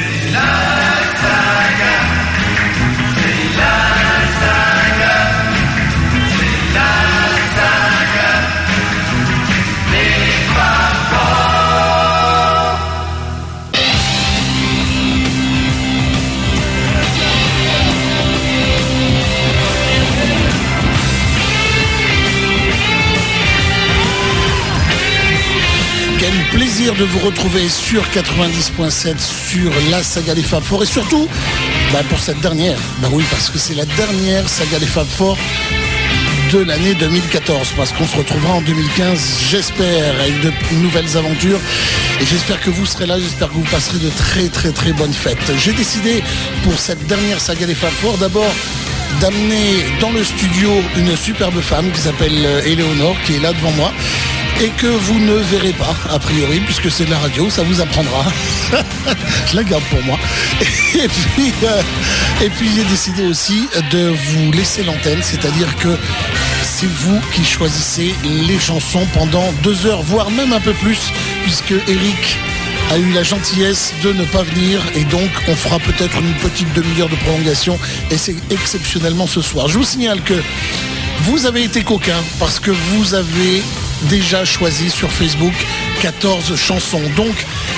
Love. Vous retrouver sur 90.7 sur la saga des Fab Four et surtout bah, pour cette dernière. Bah oui, parce que c'est la dernière saga des Fab Four de l'année 2014 parce qu'on se retrouvera en 2015 j'espère avec de nouvelles aventures. Et j'espère que vous serez là j'espère que vous passerez de très très très bonnes fêtes. J'ai décidé pour cette dernière saga des Fab Four d'abord d'amener dans le studio une superbe femme qui s'appelle Eleonore qui est là devant moi et que vous ne verrez pas, a priori, puisque c'est de la radio, ça vous apprendra. Je la garde pour moi. Et puis, euh, et puis j'ai décidé aussi de vous laisser l'antenne, c'est-à-dire que c'est vous qui choisissez les chansons pendant deux heures, voire même un peu plus, puisque Eric a eu la gentillesse de ne pas venir et donc on fera peut-être une petite demi-heure de prolongation et c'est exceptionnellement ce soir. Je vous signale que vous avez été coquin parce que vous avez déjà choisi sur Facebook 14 chansons. Donc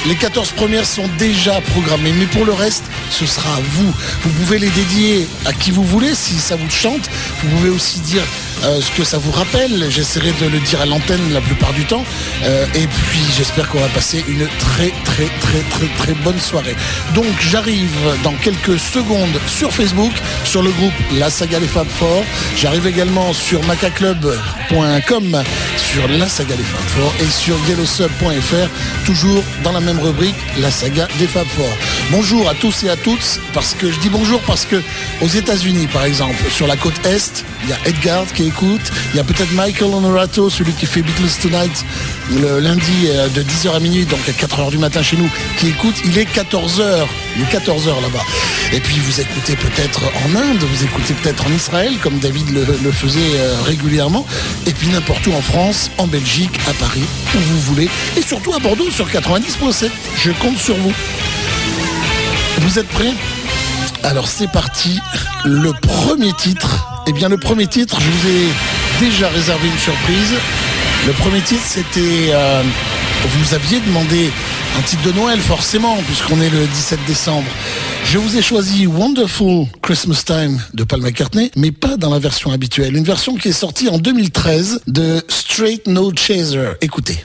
les 14 premières sont déjà programmées. Mais pour le reste, ce sera à vous. Vous pouvez les dédier à qui vous voulez si ça vous chante. Vous pouvez aussi dire euh, ce que ça vous rappelle. J'essaierai de le dire à l'antenne la plupart du temps. Euh, et puis j'espère qu'on va passer une très très très très très bonne soirée. Donc j'arrive dans quelques secondes sur Facebook, sur le groupe La Saga des Fab Four. J'arrive également sur macaclub.com, sur La Saga des Fab Four et sur yellowsub.fr, toujours dans la même rubrique, La Saga des Fab Four. Bonjour à tous et à toutes, parce que je dis bonjour parce que aux États-Unis, par exemple, sur la côte est, il y a Edgar qui Il y a peut-être Michael Honorato, celui qui fait Beatles Tonight le lundi euh, de 10h à minuit, donc à 4h du matin chez nous, qui écoute. Il est 14h. Il est 14h là-bas. Et puis vous écoutez peut-être en Inde, vous écoutez peut-être en Israël, comme David le, faisait euh, régulièrement. Et puis n'importe où en France, en Belgique, à Paris, où vous voulez. Et surtout à Bordeaux sur 90.7. Je compte sur vous. Vous êtes prêts? Alors c'est parti, le premier titre. Eh bien le premier titre, je vous ai déjà réservé une surprise. Le premier titre, c'était... Euh, vous aviez demandé un titre de Noël, forcément, puisqu'on est le 17 décembre. Je vous ai choisi Wonderful Christmas Time de Paul McCartney, mais pas dans la version habituelle. Une version qui est sortie en 2013 de Straight No Chaser. Écoutez.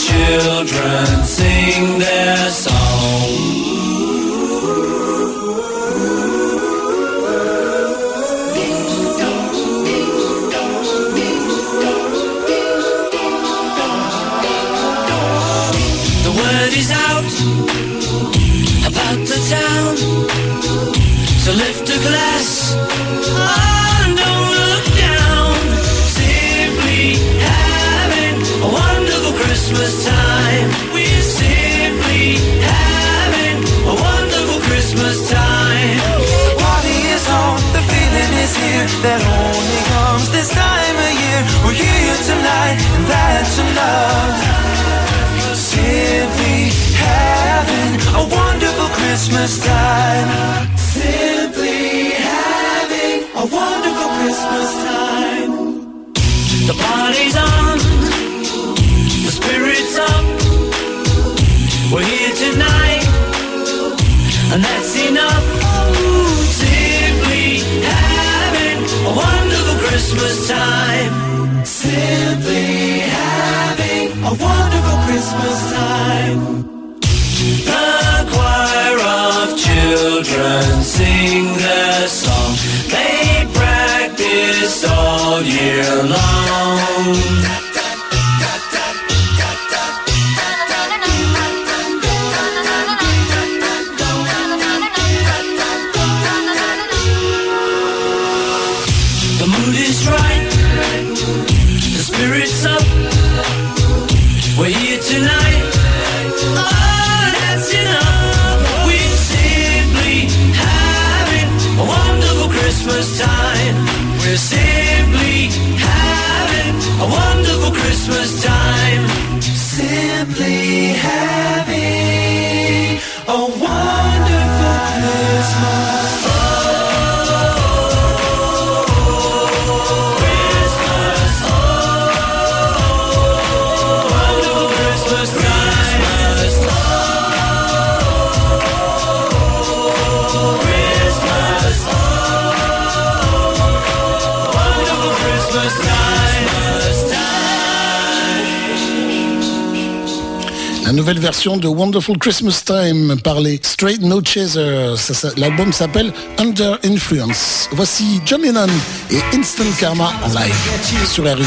children sing their song. That only comes this time of year. We're here tonight, and that's enough. Simply having a wonderful Christmas time. Simply having a wonderful Christmas time. The party's on, the spirit's up. Christmas time. Simply having a wonderful Christmas time. The choir of children sing their song. They practice all year long. Nouvelle version de Wonderful Christmas Time par les Straight No Chasers. L'album s'appelle Under Influence. Voici John Lennon et Instant Karma en live sur RG.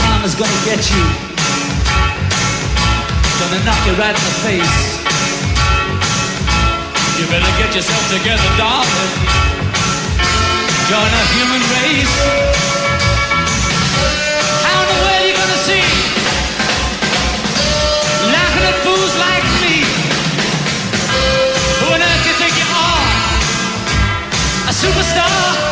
Karma's gonna get you. Gonna knock you right in the face. You better get yourself together, darling. Join a human race. How in the world you gonna see? Laughing at fools like me. Who on earth do you think you are? A superstar?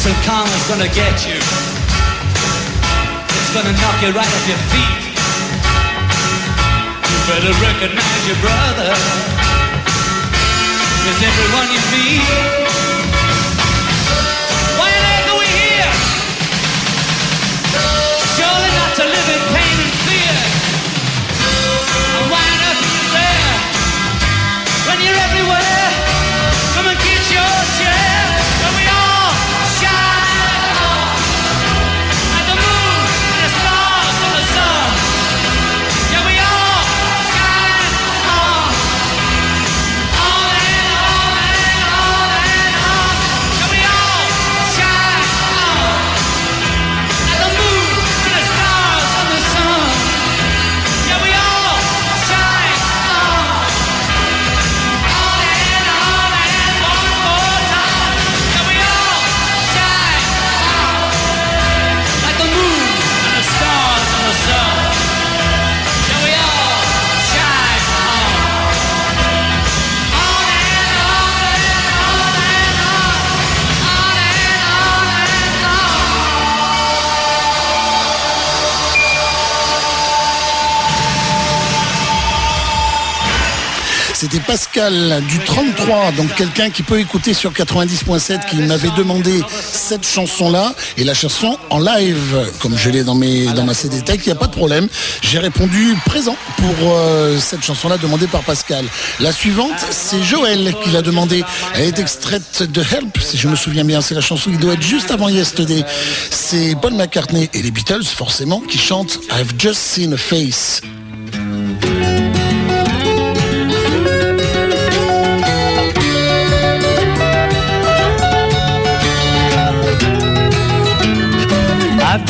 Instant karma's gonna get you. It's gonna knock you right off your feet. You better recognize your brother. Cause everyone you meet. C'était Pascal du 33, donc quelqu'un qui peut écouter sur 90.7 qui m'avait demandé cette chanson-là et la chanson en live, comme je l'ai dans ma CD Tech, il n'y a pas de problème. J'ai répondu présent pour euh, cette chanson-là demandée par Pascal. La suivante, c'est Joël qui l'a demandé. Elle est extraite de Help, si je me souviens bien. C'est la chanson qui doit être juste avant Yesterday. C'est Paul McCartney et les Beatles, forcément, qui chantent I've Just Seen a Face.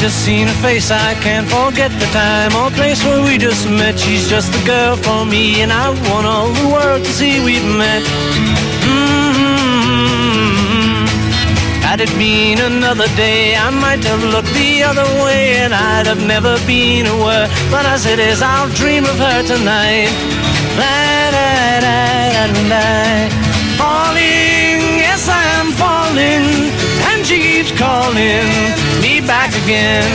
Just seen her face, I can't forget the time or place where we just met. She's just the girl for me, and I want all the world to see we've met. Mm-hmm. Had it been another day, I might have looked the other way, and I'd have never been aware. But as it is, I'll dream of her tonight. La, da, da, da, calling me back again.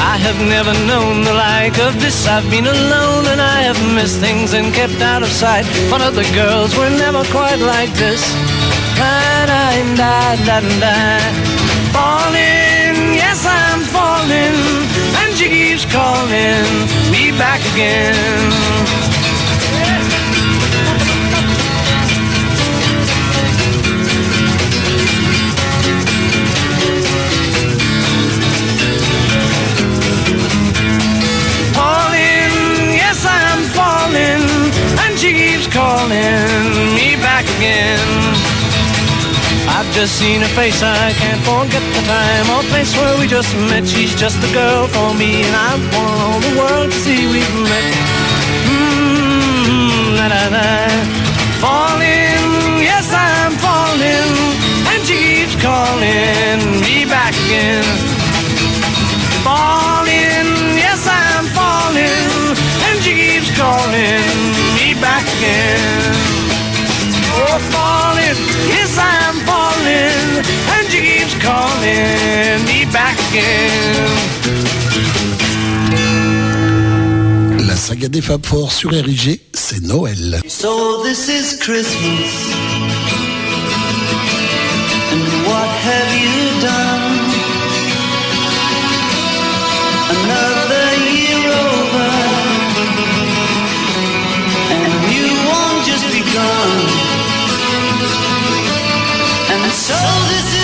I have never known the like of this. I've been alone and I have missed things and kept out of sight. But other girls were never quite like this. Falling, yes, I'm falling, and she keeps calling me back again. Calling me back again. I've just seen her face, I can't forget the time or place where we just met. She's just the girl for me, and I want all the world to see we've met. Mm, la, la, la. Falling, yes I'm falling, and she keeps calling me back again back again. Oh, falling, yes I'm falling, and she keeps calling me back again. La saga des Fab Four sur RIG, c'est Noël. So this is Christmas. And what have you done? Begun. And so this is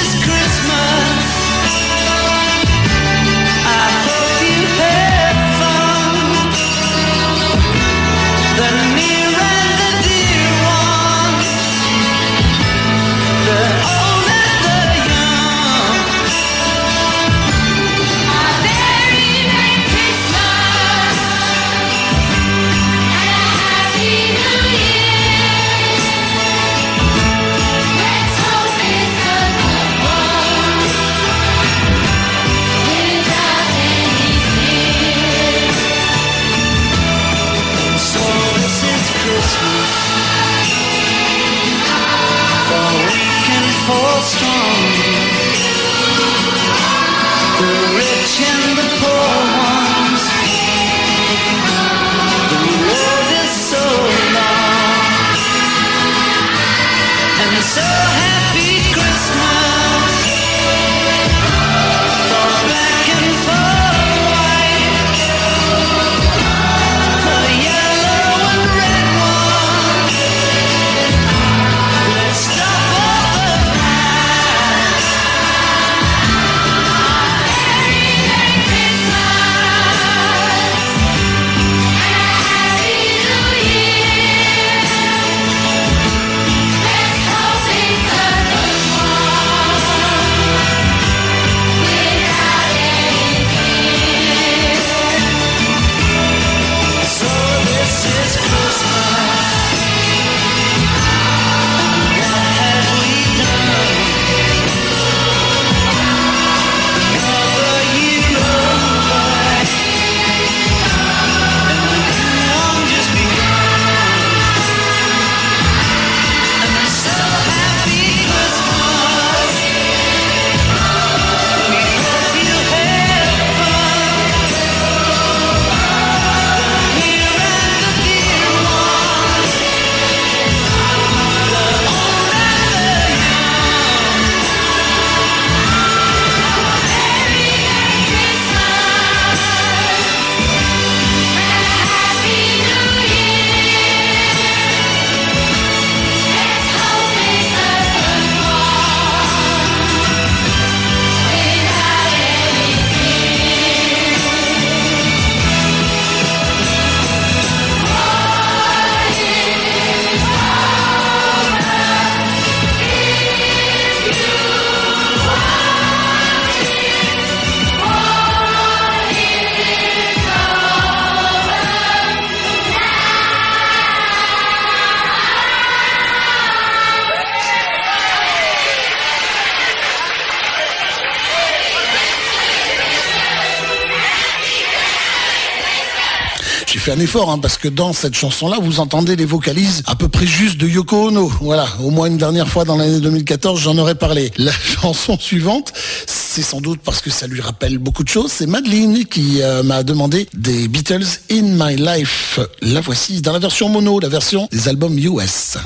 hein, parce que dans cette chanson-là, vous entendez les vocalises à peu près juste de Yoko Ono. Voilà, au moins une dernière fois dans l'année 2014, j'en aurais parlé. La chanson suivante, c'est sans doute parce que ça lui rappelle beaucoup de choses. C'est Madeleine qui euh, m'a demandé des Beatles In My Life. La voici dans la version mono, la version des albums US.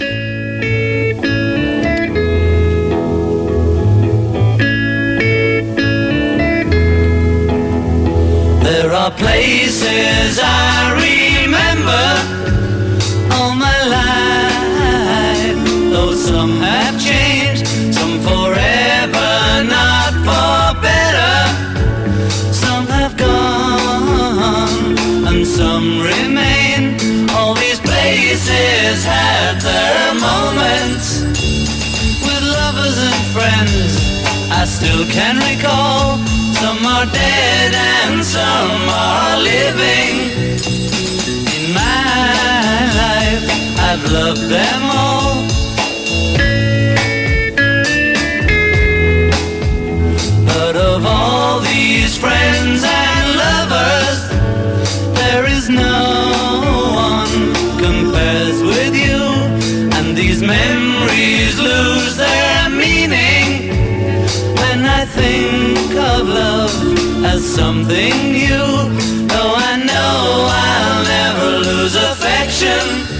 Remember all my life, though some have changed, some forever, not for better. Some have gone and some remain. All these places had their moments with lovers and friends. I still can recall. Some are dead and some are living. I've loved them all. But of all these friends and lovers, there is no one compares with you. And these memories lose their meaning when I think of love as something new. Though I know I'll never lose affection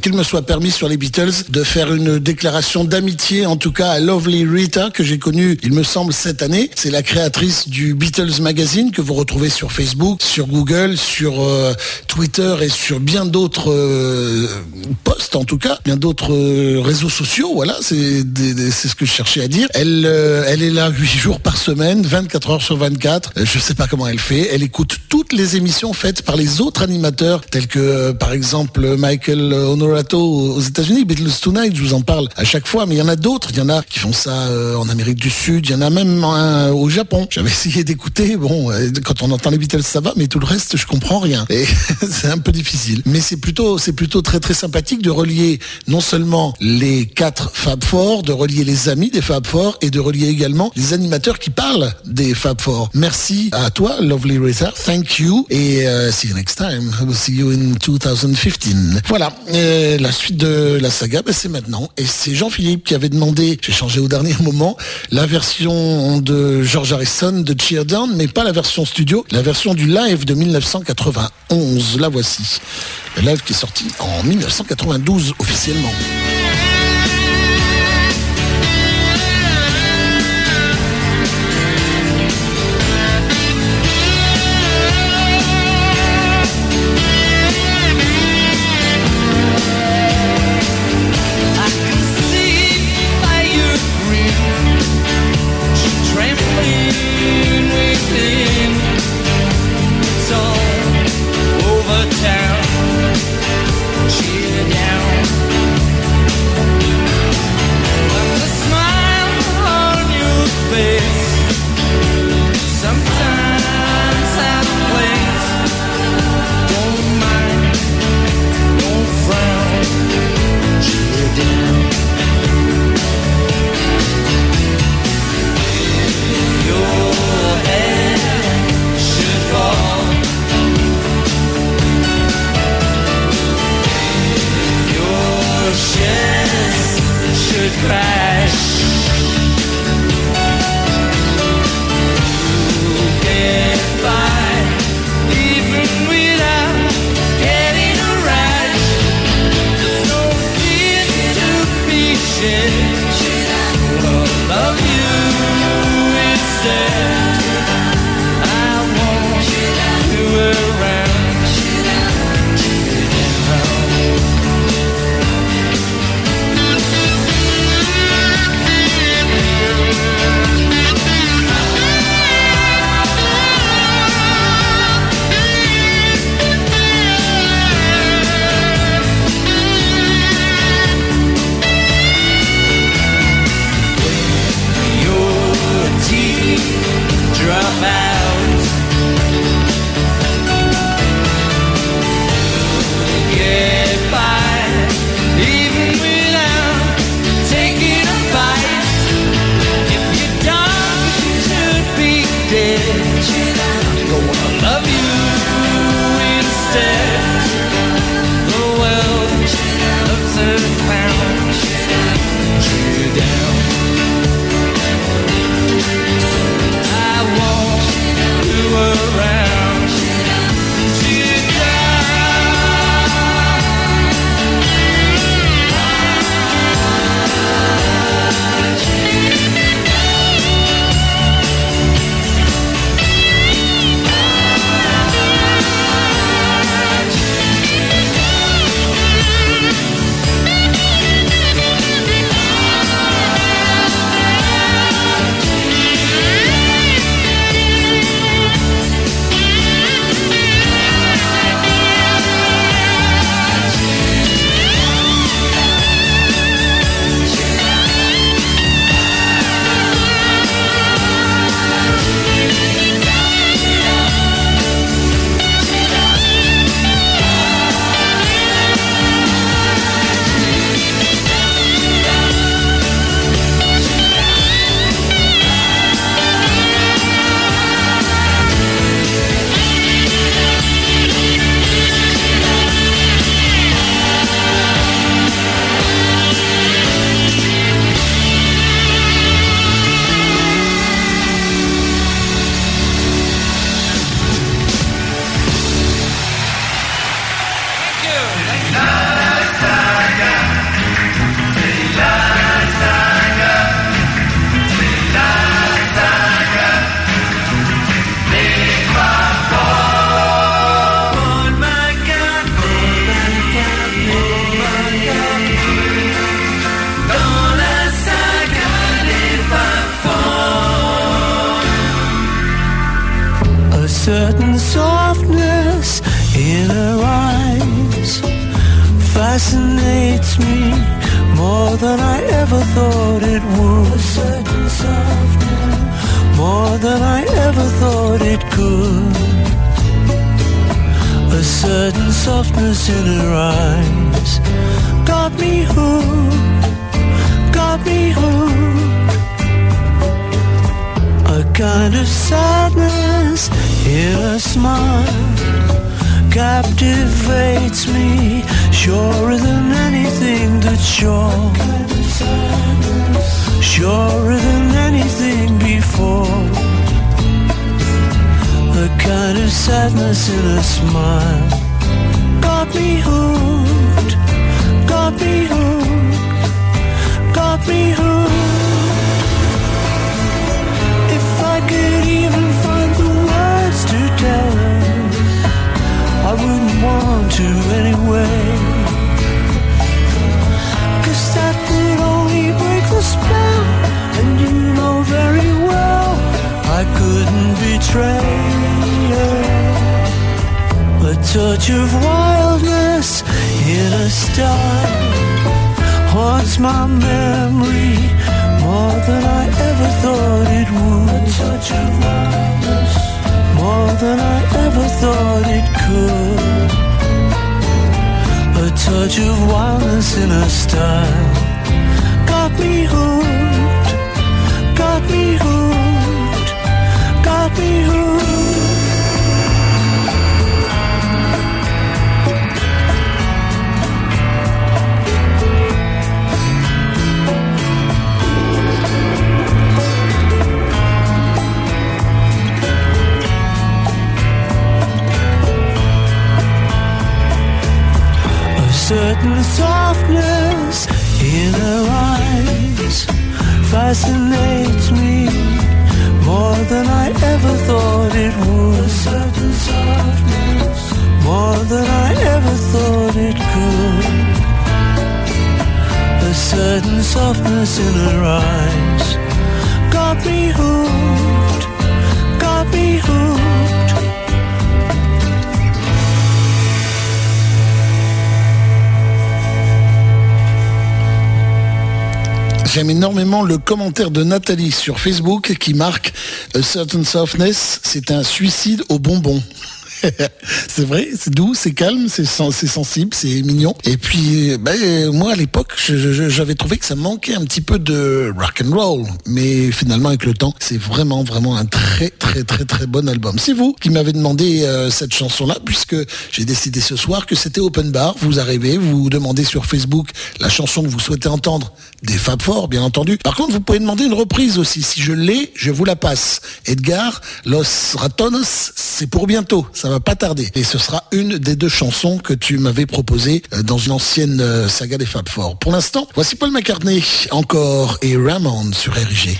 Qu'il me soit permis sur les Beatles de faire une déclaration d'amitié, en tout cas à Lovely Rita, que j'ai connue, il me semble, cette année. C'est la créatrice du Beatles Magazine que vous retrouvez sur Facebook, sur Google, sur euh, Twitter et sur bien d'autres euh, posts, en tout cas, bien d'autres euh, réseaux sociaux. Voilà, c'est ce que je cherchais à dire. Elle, euh, elle est là 8 jours par semaine, 24 heures sur 24. Euh, Je sais pas comment elle fait. Elle écoute toutes les émissions faites par les autres animateurs, tels que, par exemple, Michael Aux États-Unis, Beatles Tonight, je vous en parle à chaque fois, mais il y en a d'autres. Il y en a qui font ça euh, en Amérique du Sud, il y en a même un au Japon. J'avais essayé d'écouter, bon, euh, quand on entend les Beatles, ça va, mais tout le reste, je comprends rien. Et c'est un peu difficile. Mais c'est plutôt, c'est plutôt très très sympathique de relier non seulement les quatre Fab Four, de relier les amis des Fab Four et de relier également les animateurs qui parlent des Fab Four. Merci à toi, Lovely Rita. Thank you et euh, see you next time. We'll see you in 2015. Voilà, euh, la suite de la saga, ben, c'est maintenant. Et c'est Jean-Philippe qui avait demandé, j'ai changé au dernier moment, la version de George Harrison de Cheer Down, mais pas la version studio, la version du live de 1991. La voici. Le live qui est sorti en 1992 officiellement. Captivates me, surer than anything that's sure, surer than anything before. A kind of sadness in a smile got me hooked, got me hooked, got me hooked. If I could even find the words to tell I wouldn't want to anyway. Cause that would only break the spell, and you know very well I couldn't betray. A touch of wildness in a style haunts my memory more than I ever thought it would. A touch of wildness, more than I ever thought it could. A touch of wildness in a style got me hooked, got me hooked, got me hooked. Certain softness in her eyes fascinates me more than I ever thought it would. A certain softness, more than I ever thought it could. A certain softness in her eyes got me hooked, got me hooked. J'aime énormément le commentaire de Nathalie sur Facebook qui marque A Certain Softness, c'est un suicide au bonbon. c'est vrai, c'est doux, c'est calme, c'est sen- c'est sensible, c'est mignon. Et puis, ben, moi à l'époque, j'avais trouvé que ça manquait un petit peu de rock and roll, mais finalement avec le temps, c'est vraiment vraiment un très très très très bon album. C'est vous qui m'avez demandé euh, cette chanson-là, puisque j'ai décidé ce soir que c'était open bar. Vous arrivez, vous demandez sur Facebook la chanson que vous souhaitez entendre, des Fab Four, bien entendu. Par contre, vous pouvez demander une reprise aussi. Si je l'ai, je vous la passe. Edgar, Los Ratones, c'est pour bientôt. Ça va pas tarder. Et ce sera une des deux chansons que tu m'avais proposées euh, dans une ancienne euh, saga des Fab Four. Pour l'instant, voici Paul McCartney encore et Ramon sur RG.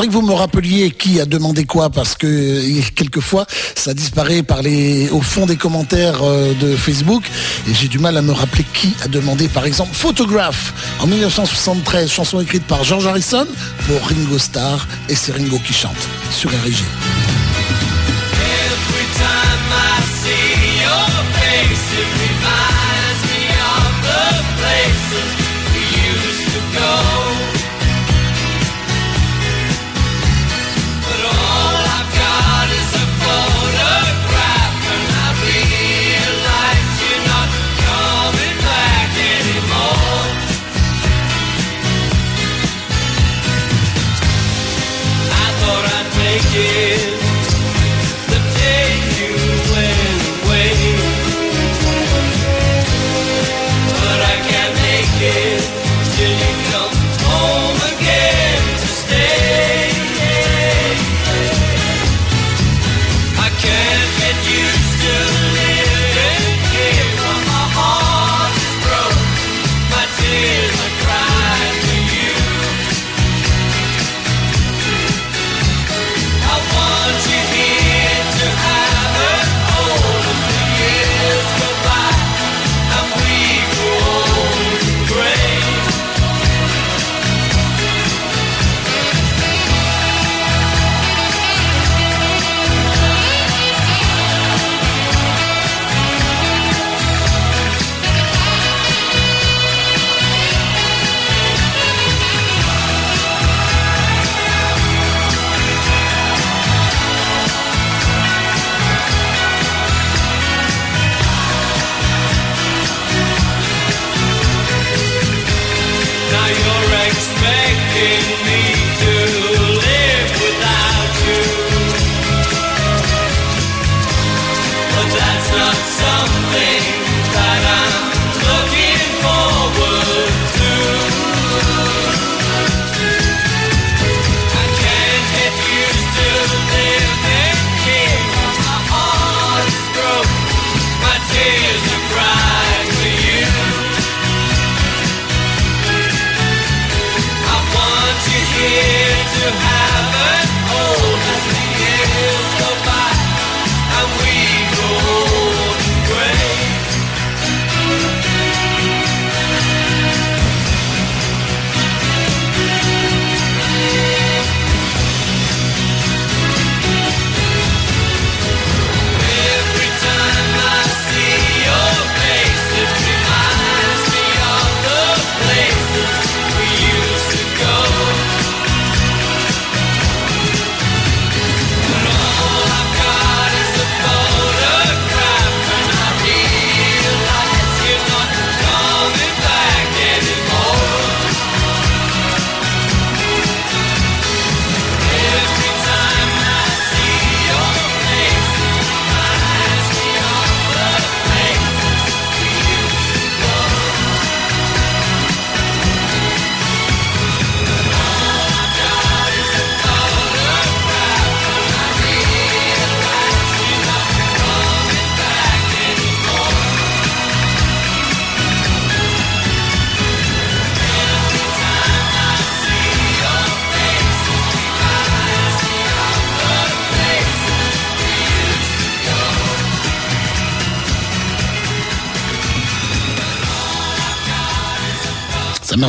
Faudrait que vous me rappeliez qui a demandé quoi parce que euh, quelquefois ça disparaît par les au fond des commentaires euh, de Facebook et j'ai du mal à me rappeler qui a demandé par exemple Photograph en 1973, chanson écrite par George Harrison pour Ringo Starr et c'est Ringo qui chante sur. Every I'd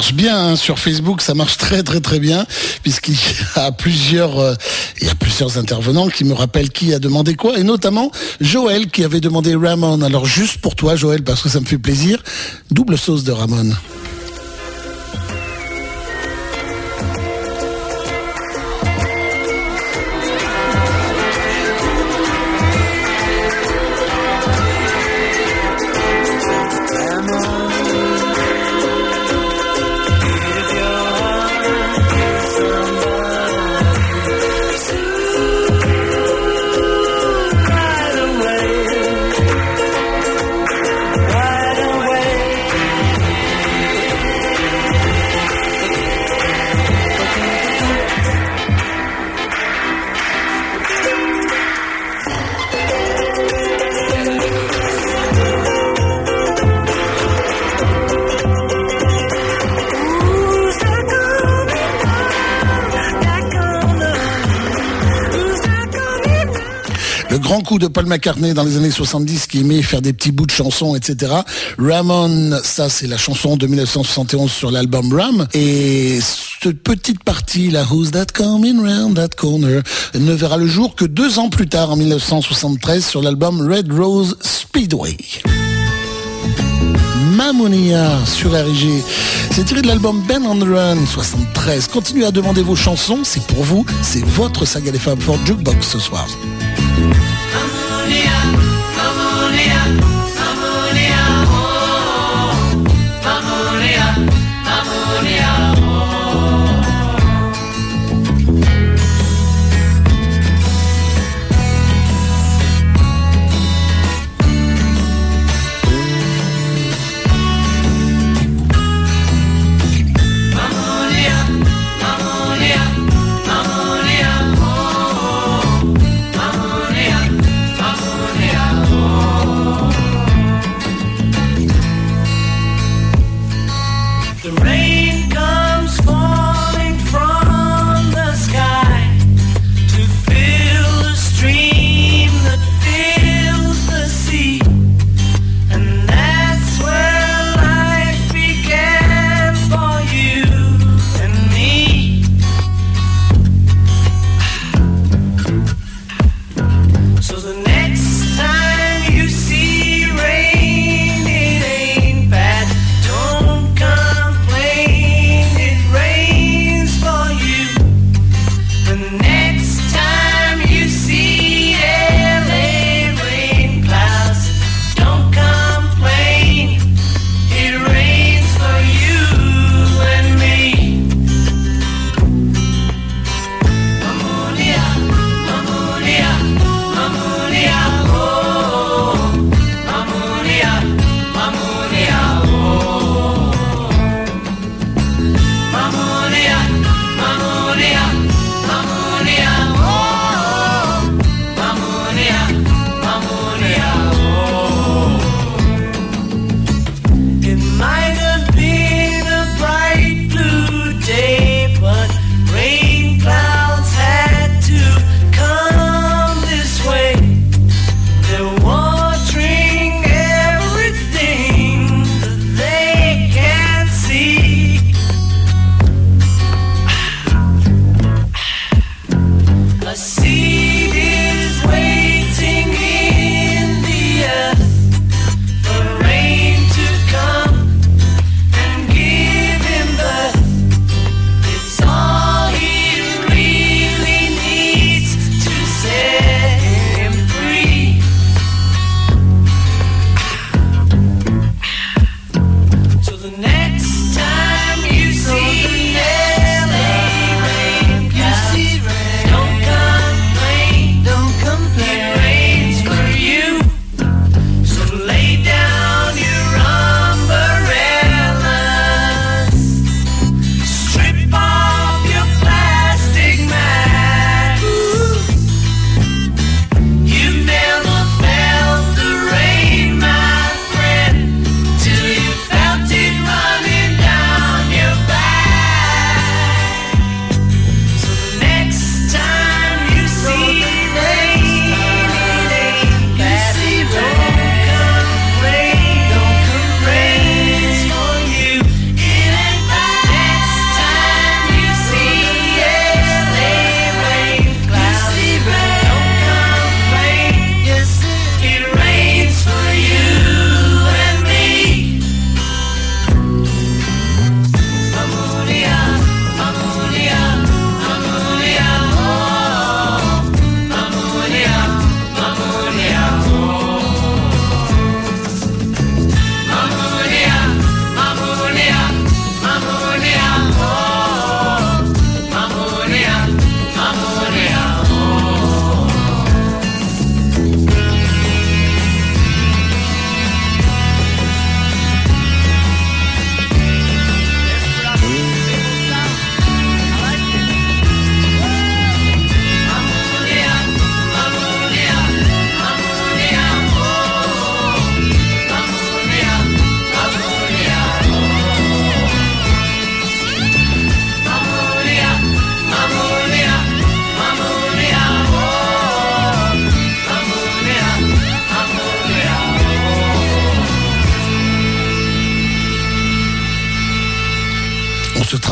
bien hein, sur Facebook, ça marche très très très bien puisqu'il y a plusieurs euh, il y a plusieurs intervenants qui me rappellent qui a demandé quoi et notamment Joël qui avait demandé Ramon. Alors juste pour toi Joël parce que ça me fait plaisir, double sauce de Ramon. Paul McCartney dans les années 70 qui aimait faire des petits bouts de chansons, etc. Ramon, ça c'est la chanson de 1971 sur l'album Ram. Et cette petite partie, la Who's That Coming Round That Corner, ne verra le jour que deux ans plus tard, en 1973, sur l'album Red Rose Speedway. Mamonia sur RG. C'est tiré de l'album Ben on the Run 73. Continuez à demander vos chansons, c'est pour vous, c'est votre saga des femmes for Jukebox ce soir.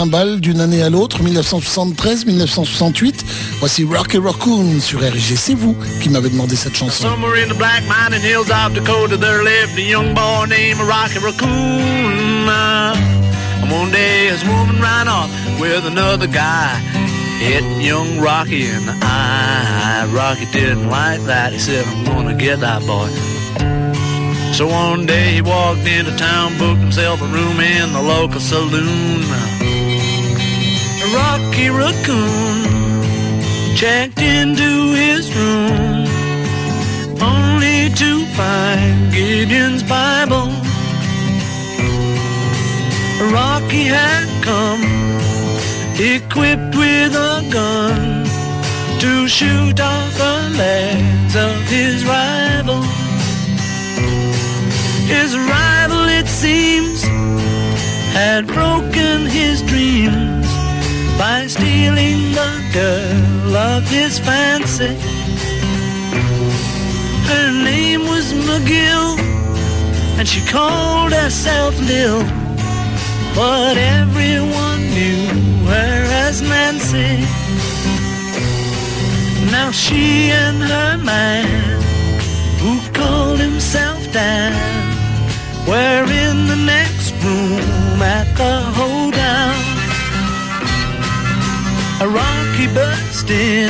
D'une année à l'autre, 1973, 1968. Voici Rocky Raccoon sur RG. C'est vous qui m'avez demandé cette chanson. Somewhere in the black mining hills of Dakota, there lived a young boy named Rocky Raccoon. And one day his woman ran off with another guy. Hit young Rocky in the eye. Rocky didn't like that. He said, I'm gonna get that boy. So one day he walked into town, booked himself a room in the local saloon. Rocky Raccoon checked into his room only to find Gideon's Bible. Rocky had come equipped with a gun to shoot off the legs of his rival. His rival, it seems, had broken his dreams by stealing the girl of his fancy. Her name was McGill, and she called herself Lil. But everyone knew her as Nancy. Now she and her man, who called himself Dan, were in the next room at the hoedown. A Rocky burst in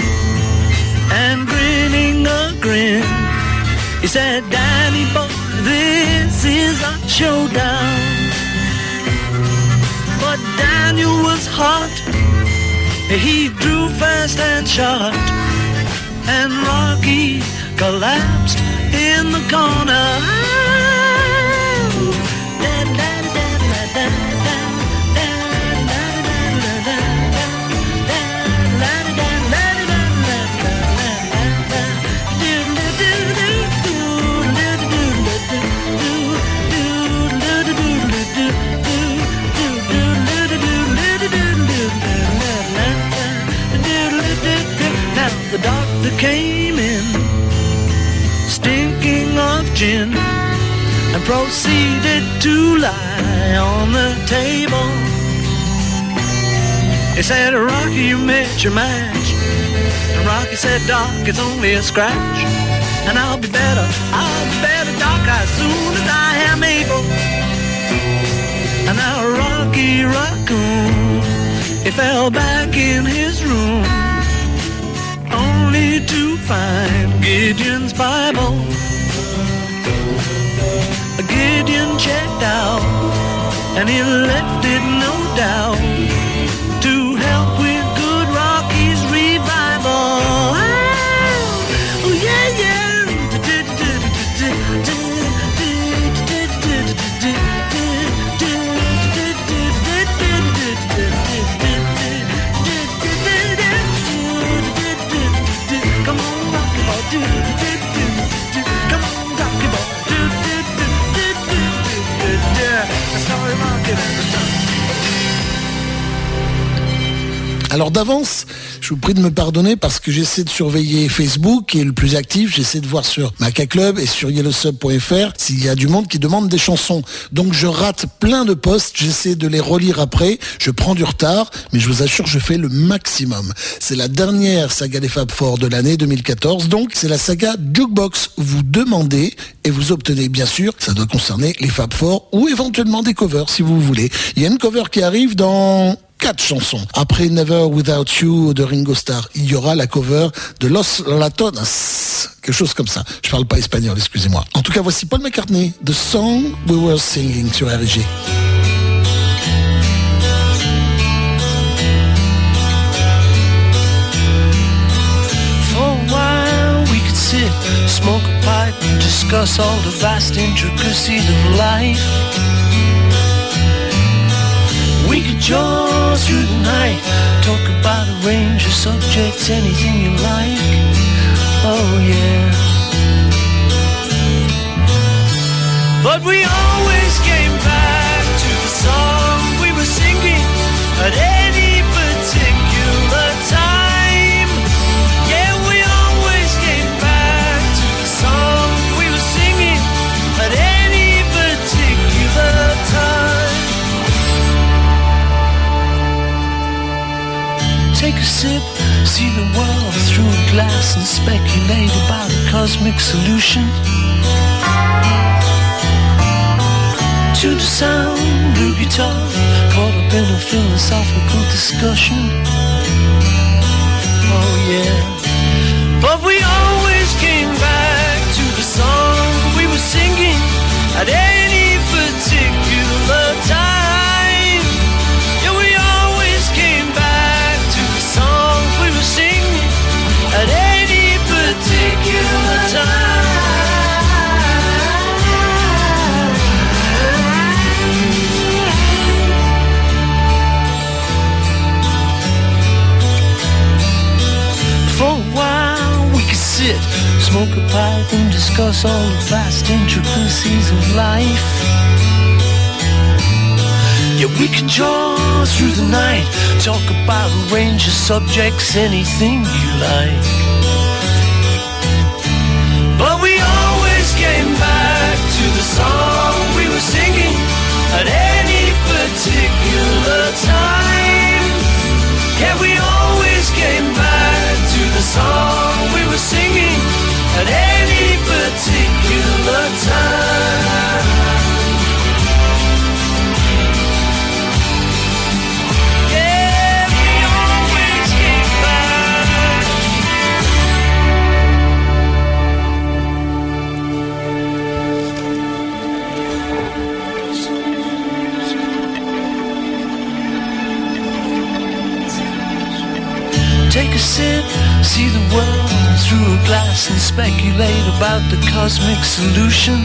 and grinning a grin. He said, Danny boy, this is a showdown. But Daniel was hot. He drew fast and shot. And Rocky collapsed in the corner. The doctor came in, stinking of gin, and proceeded to lie on the table. He said, Rocky, you met your match. And Rocky said, Doc, it's only a scratch. And I'll be better, I'll be better, Doc, as soon as I am able. And now Rocky Raccoon, he fell back in his room, only to find Gideon's Bible. Gideon checked out, and he left it no doubt Alors d'avance, je vous prie de me pardonner parce que j'essaie de surveiller Facebook qui est le plus actif. J'essaie de voir sur Maca Club et sur yellowsub.fr s'il y a du monde qui demande des chansons. Donc je rate plein de posts, j'essaie de les relire après. Je prends du retard, mais je vous assure, je fais le maximum. C'est la dernière saga des Fab Four de l'année 2014. Donc c'est la saga Jukebox. Vous demandez et vous obtenez bien sûr. Ça doit concerner les Fab Four ou éventuellement des covers si vous voulez. Il y a une cover qui arrive dans quatre chansons. Après Never Without You de Ringo Starr, il y aura la cover de Los Latonas. Quelque chose comme ça. Je parle pas espagnol, excusez-moi. En tout cas, voici Paul McCartney, The Song We Were Singing sur RG. We could jaw through the night, talk about a range of subjects, anything you like. Oh yeah. But we always came take a sip, see the world through a glass and speculate about a cosmic solution. To the sound of guitar, caught up in a philosophical discussion. Oh yeah. But we always came back to the song we were singing at 8 smoke a pipe and discuss all the vast intricacies of life. Yeah, we could draw through the night, talk about a range of subjects, anything you like. But we always came back to the song we were singing at any particular time. Yeah, we always came back to the song we were singing at any particular time. Yeah, we always came back. Take a sip, see the world through a glass and speculate about the cosmic solution.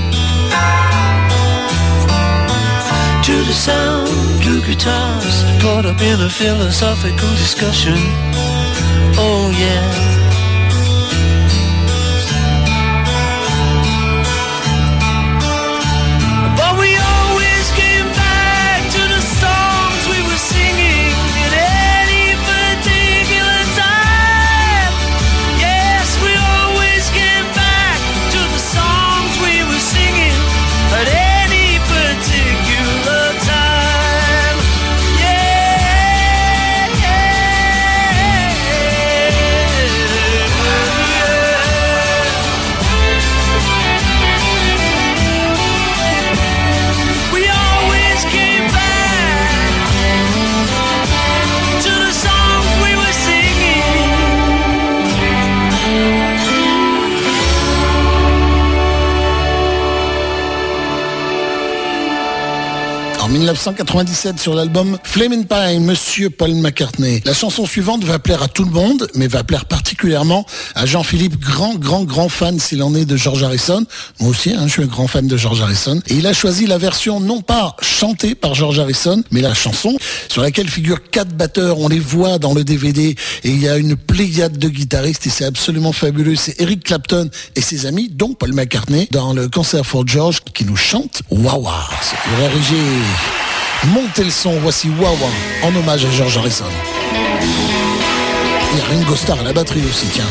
To the sound of guitars, caught up in a philosophical discussion. Oh yeah. 1997, sur l'album Flamin' Pie, Monsieur Paul McCartney. La chanson suivante va plaire à tout le monde, mais va plaire particulièrement à Jean-Philippe, grand, grand, grand fan s'il en est de George Harrison. Moi aussi, hein, je suis un grand fan de George Harrison. Et il a choisi la version non pas chantée par George Harrison, mais la chanson sur laquelle figurent quatre batteurs. On les voit dans le DVD et il y a une pléiade de guitaristes et c'est absolument fabuleux. C'est Eric Clapton et ses amis, dont Paul McCartney, dans le concert for George qui nous chante Wawa. C'est RRG. Montez le son, voici Wawa en hommage à George Harrison. Il y a Ringo Starr à la batterie aussi, tiens.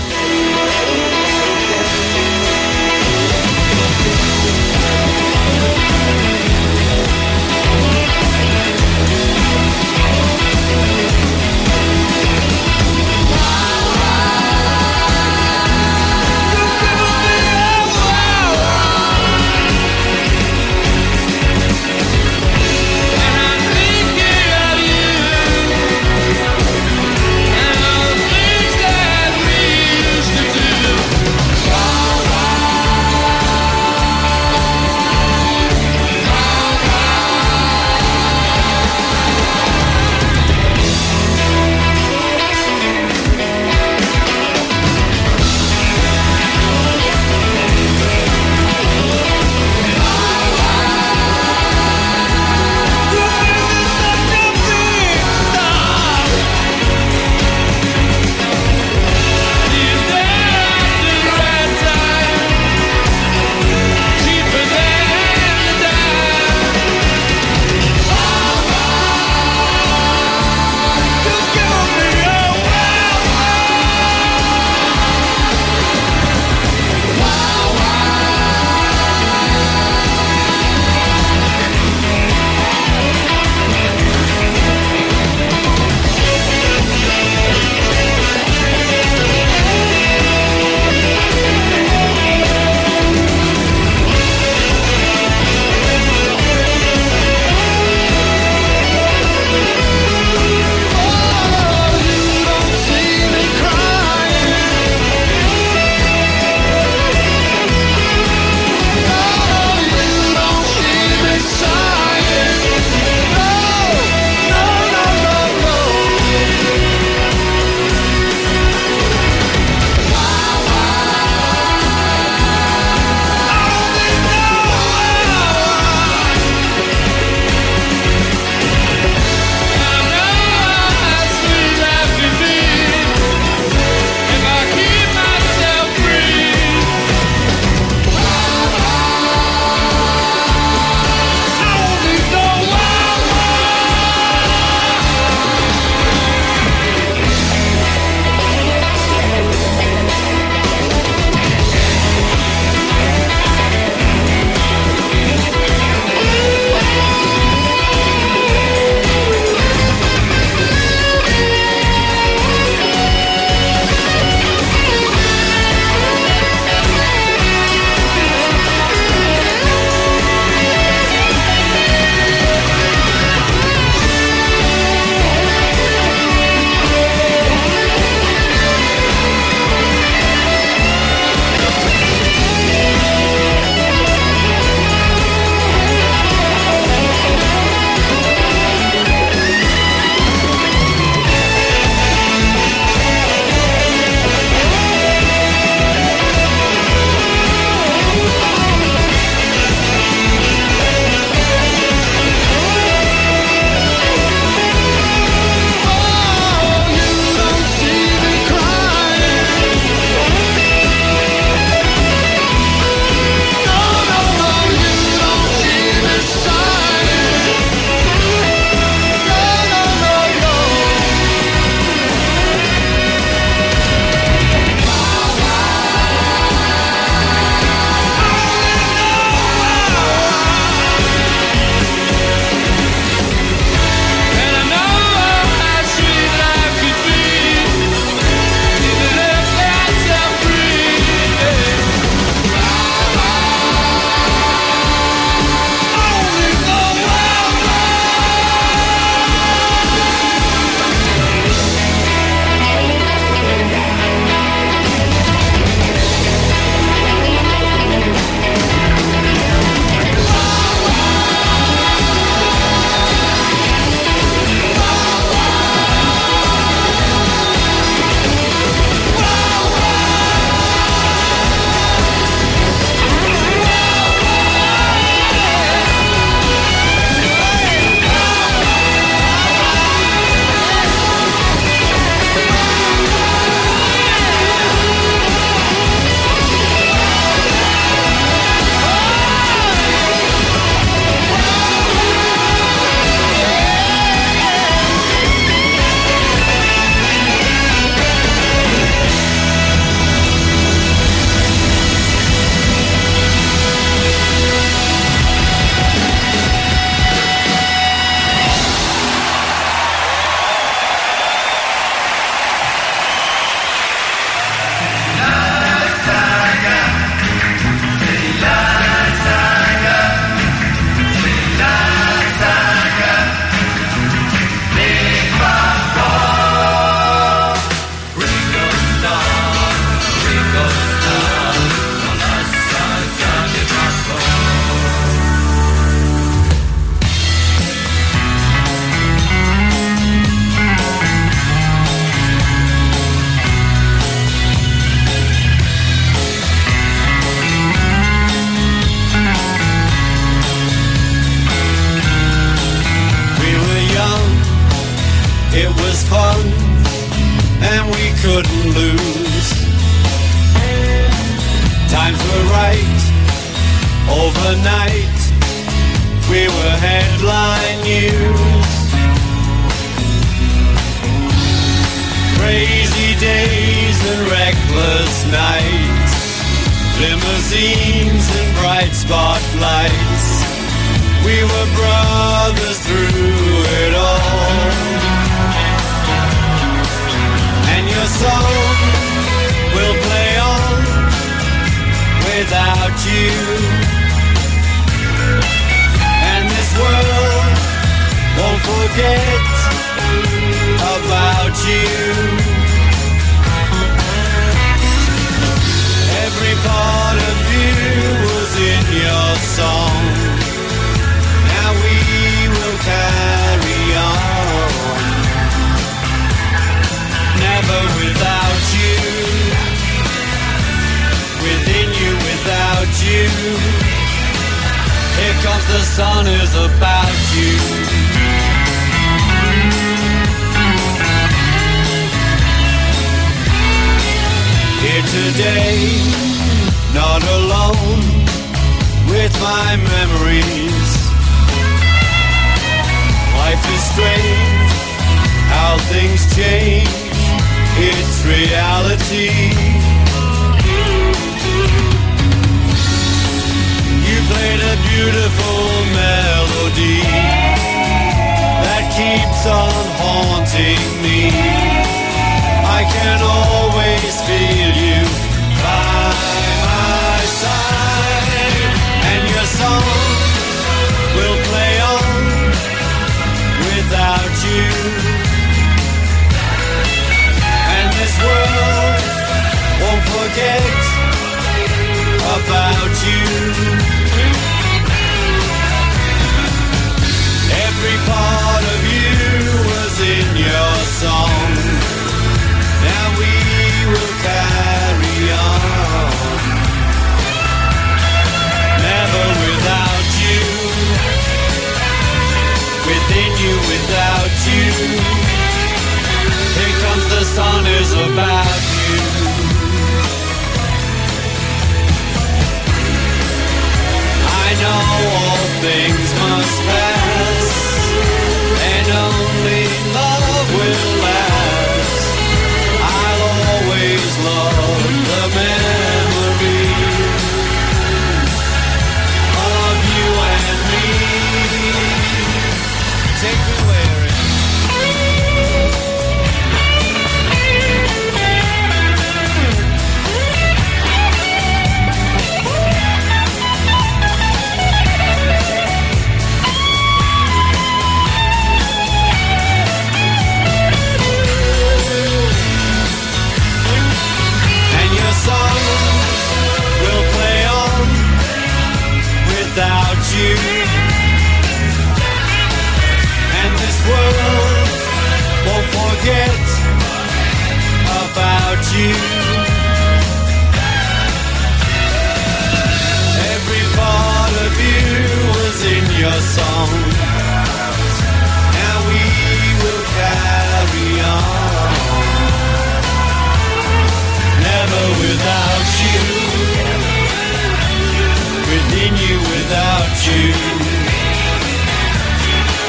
You.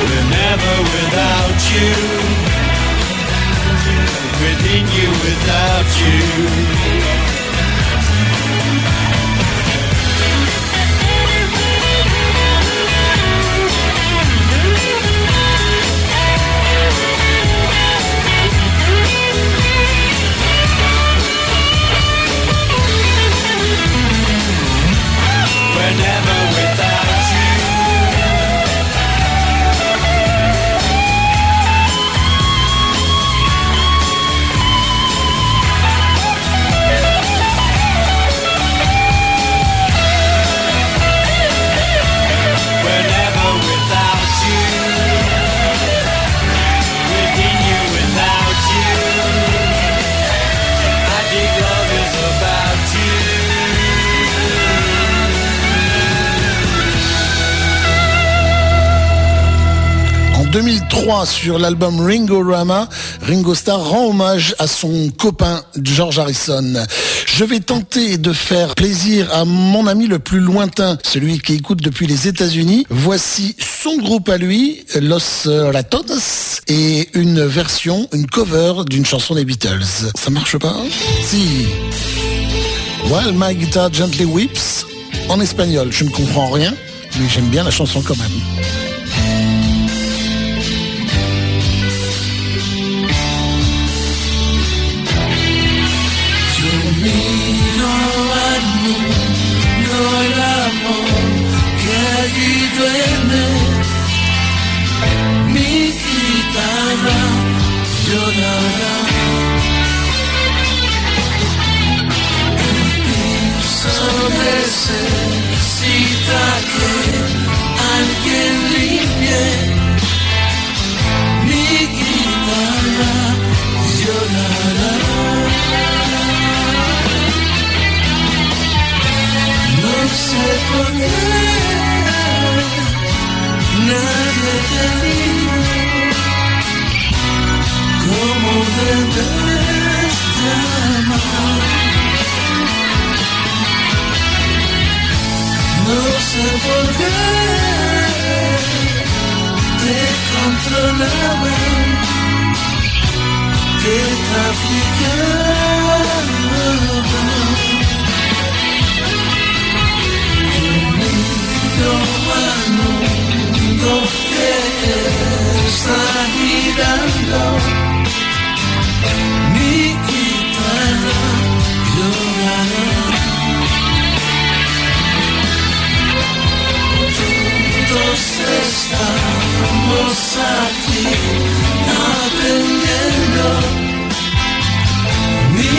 We're never without you. Within you, without you. 2003 sur l'album Ringo Rama, Ringo Starr rend hommage à son copain George Harrison. Je vais tenter de faire plaisir à mon ami le plus lointain, celui qui écoute depuis les États-Unis. Voici son groupe à lui, Los Ratones, et une version, une cover d'une chanson des Beatles. Ça marche pas? Si. While My Guitar Gently Weeps, en espagnol. Je ne comprends rien, mais j'aime bien la chanson quand même. Nadie te dijo cómo de ver, no sé por qué te controlaba, te traficaba. Mundo que está girando mi guitarra llorará Todos estamos aquí aprendiendo mi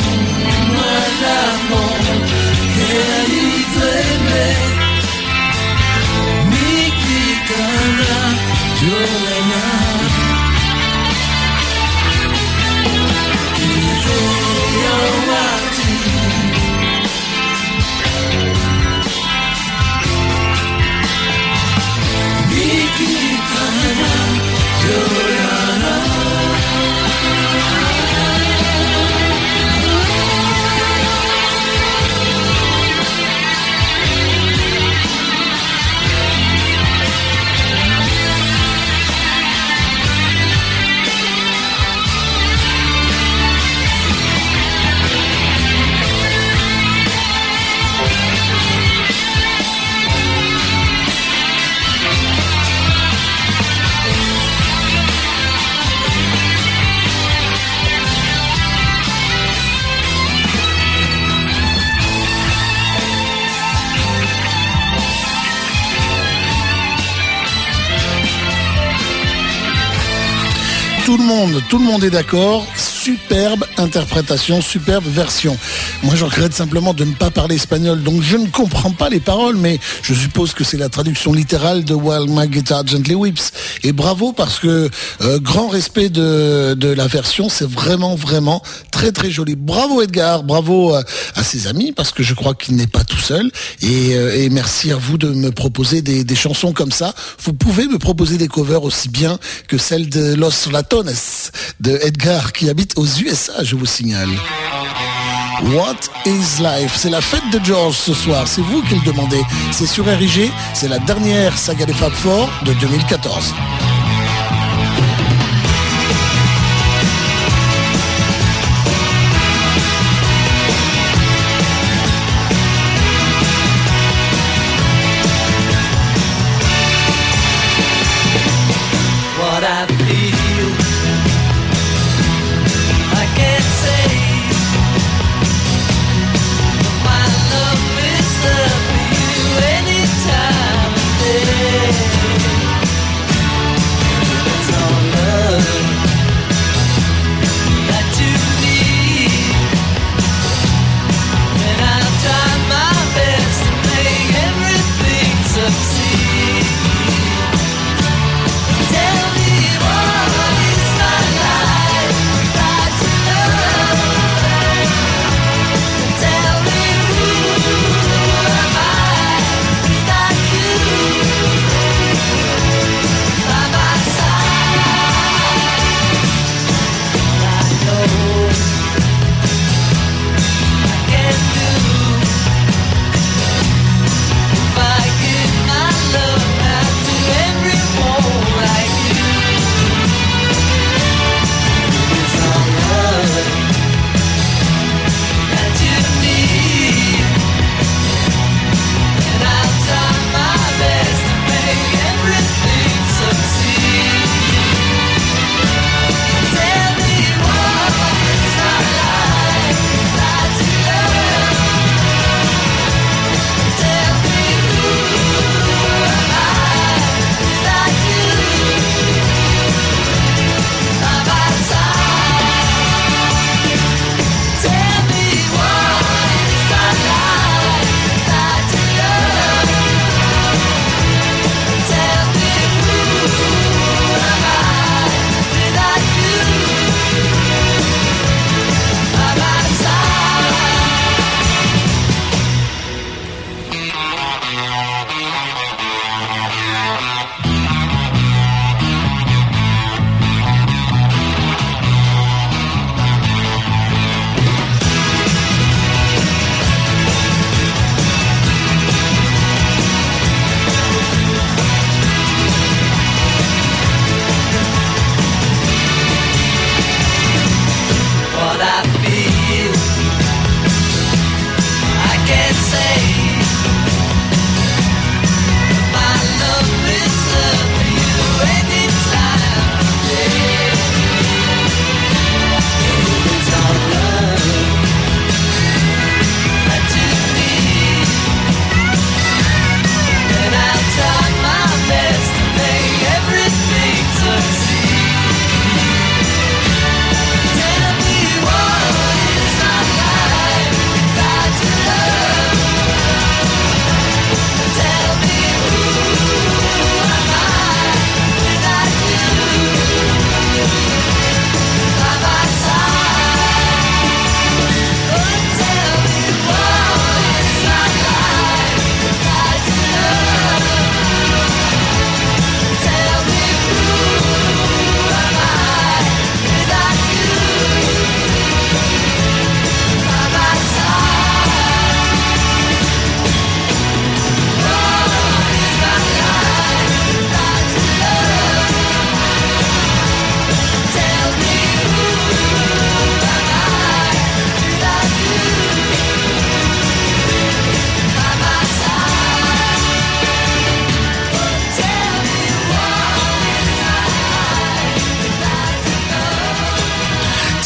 amor tout le monde est d'accord, superbe interprétation, superbe version. Moi, je regrette simplement de ne pas parler espagnol, donc je ne comprends pas les paroles, mais je suppose que c'est la traduction littérale de While My Guitar Gently Weeps. Et bravo parce que euh, grand respect de, la version, c'est vraiment, vraiment très, très joli. Bravo Edgar, bravo euh, à ses amis, parce que je crois qu'il n'est pas tout seul. Et, euh, merci à vous de me proposer des, des chansons comme ça. Vous pouvez me proposer des covers aussi bien que celle de Los Latones de Edgar qui habite aux USA, je vous signale. What is life? C'est la fête de George ce soir, c'est vous qui le demandez. C'est sur RIG, c'est la dernière saga des Fab Four de 2014.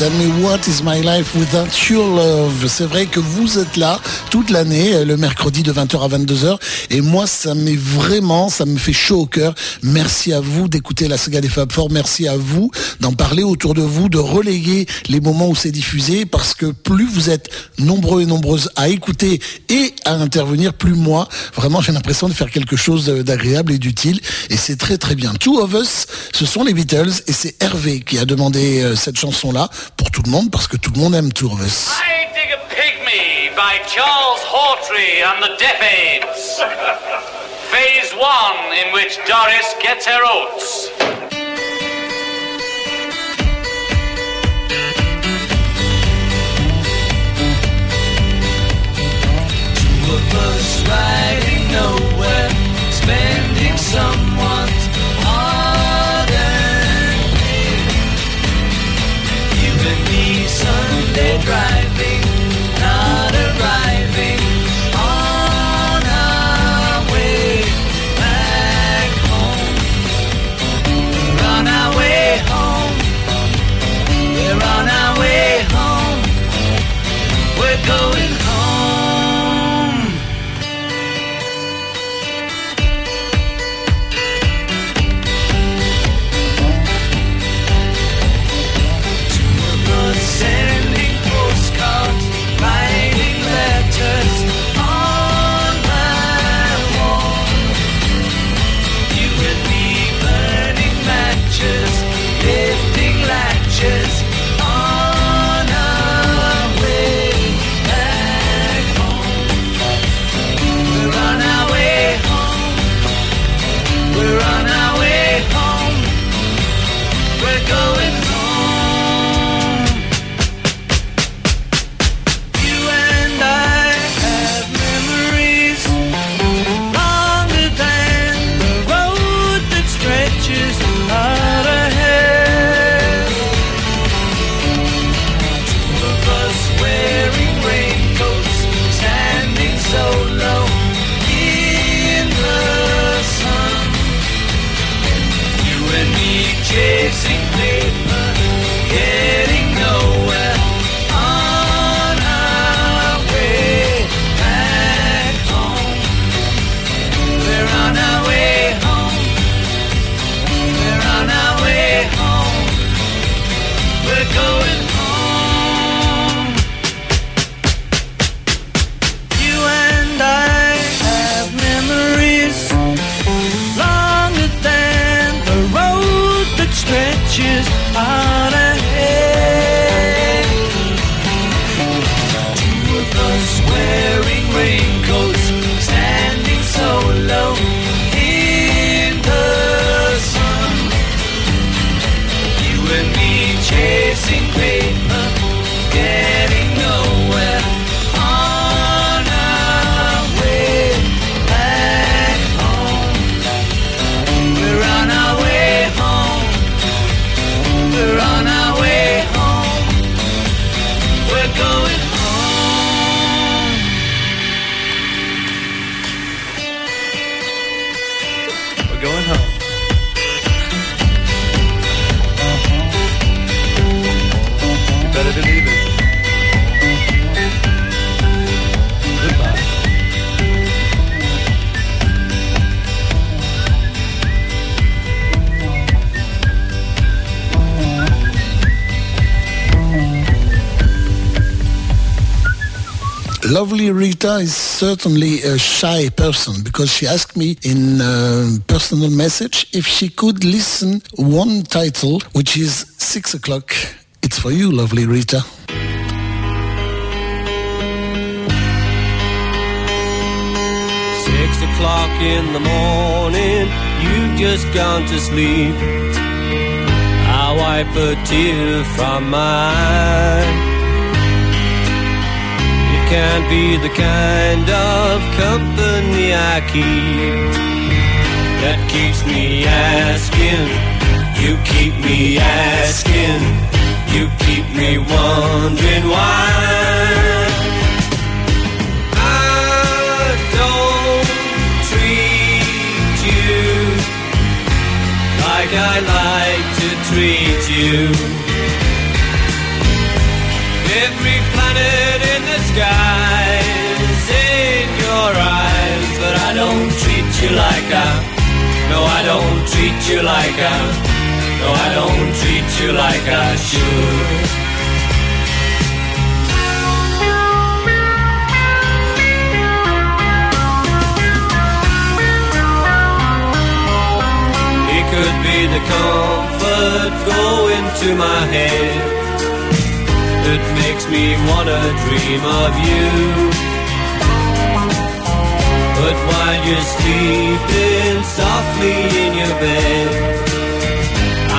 Tell me what is my life without your love. C'est vrai que vous êtes là toute l'année, euh, le mercredi de 20h à 22h. Et moi, ça m'est vraiment, ça me fait chaud au cœur. Merci à vous d'écouter la saga des Fab Four. Merci à vous d'en parler autour de vous, de relayer les moments où c'est diffusé. Parce que plus vous êtes nombreux et nombreuses à écouter et à intervenir, plus moi, vraiment, j'ai l'impression de faire quelque chose d'agréable et d'utile. Et c'est très très bien. Two of Us, ce sont les Beatles et c'est Hervé qui a demandé euh, cette chanson-là pour tout le monde parce que tout le monde aime Us. I Dig a Pygmy by Charles Hawtrey and the Deaf Aids. Phase one, in which Doris gets her oats. Lovely Rita is certainly a shy person because she asked me in a personal message if she could listen one title, which is six o'clock. It's for you, lovely Rita. Six o'clock in the morning, you've just gone to sleep. I wipe a tear from my eye. Can't be the kind of company I keep that keeps me asking. You keep me asking. You keep me wondering why. I don't treat you like I like to treat you. Skies in your eyes, but I don't treat you like I. No, I don't treat you like I. No, I don't treat you like I should. It could be the comfort going to my head that makes me wanna dream of you. But while you're sleeping softly in your bed,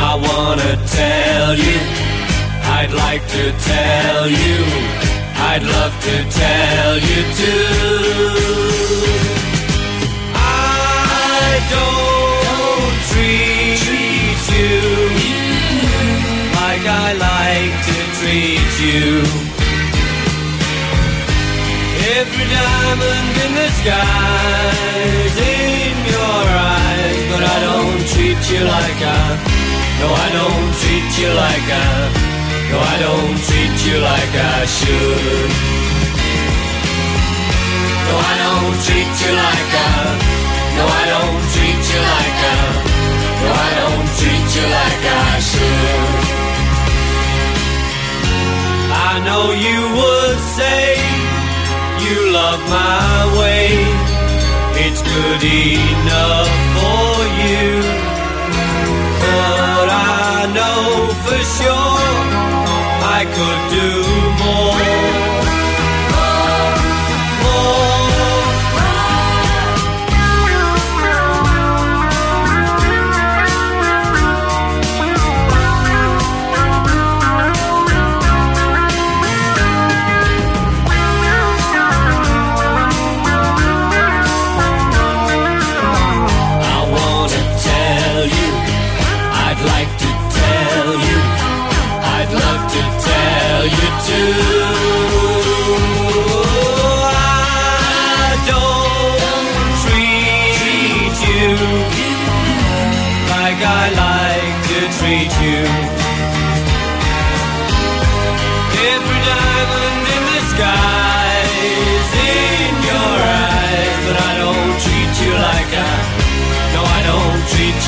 I wanna tell you, I'd like to tell you, I'd love to tell you too. I don't treat you I like to treat you. Every diamond in the sky's in your eyes, but I don't treat you like I. No, I don't treat you like I. No, I don't treat you like I should. No, I don't treat you like I. No, I don't treat you like I. No, I don't treat you like I should. I know you would say you love my way. It's good enough for you. But I know for sure I could do more.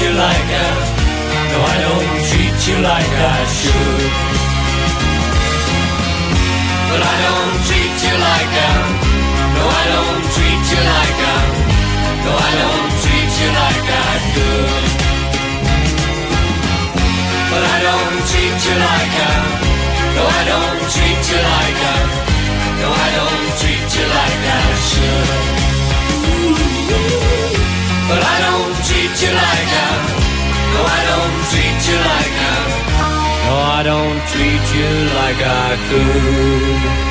You like I. No, I don't treat you like I should. But I don't treat you like I. No, I don't treat you like I. No, I don't treat you like I could. But I don't treat you like I. No, I don't treat you like I. No, I don't treat you like I should. Don't treat you like I could.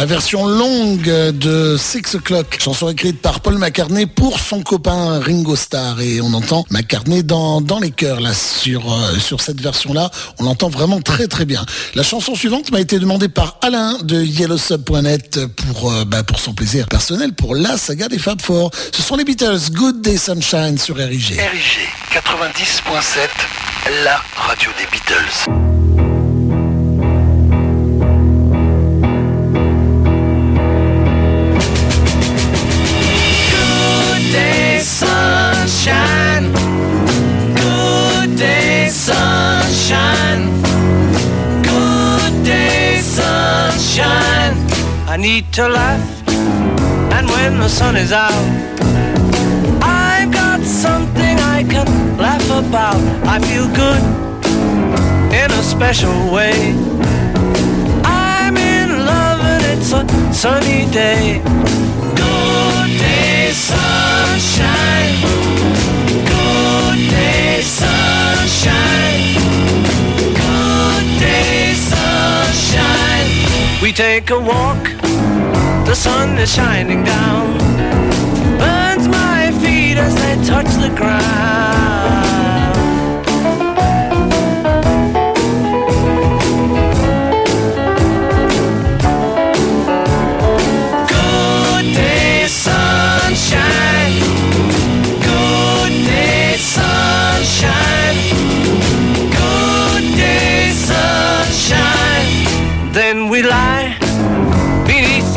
La version longue de Six O'Clock, chanson écrite par Paul McCartney pour son copain Ringo Starr. Et on entend McCartney dans, dans les chœurs là, sur, euh, sur cette version-là. On l'entend vraiment très très bien. La chanson suivante m'a été demandée par Alain de yellowsub.net pour, euh, bah, pour son plaisir personnel, pour la saga des Fab Four. Ce sont les Beatles, Good Day Sunshine sur RIG. RIG 90.7, la radio des Beatles.「sunshine. Good day, sunshine. Good day, sunshine. I need to laugh, and when the sun is out, I've got something I can laugh about. I feel good in a special way. I'm in love, and it's a sunny day. Good day, sunshine. We take a walk, the sun is shining down. Burns my feet as they touch the ground.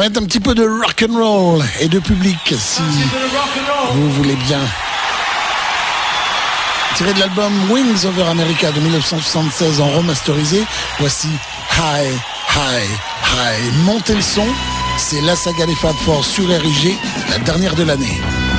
Va mettre un petit peu de rock and roll et de public si vous voulez bien. Tiré de l'album Wings Over America de 1976 en remasterisé, voici High, High, High. Montez le son, c'est la saga des Fab Four sur RIG, la dernière de l'année.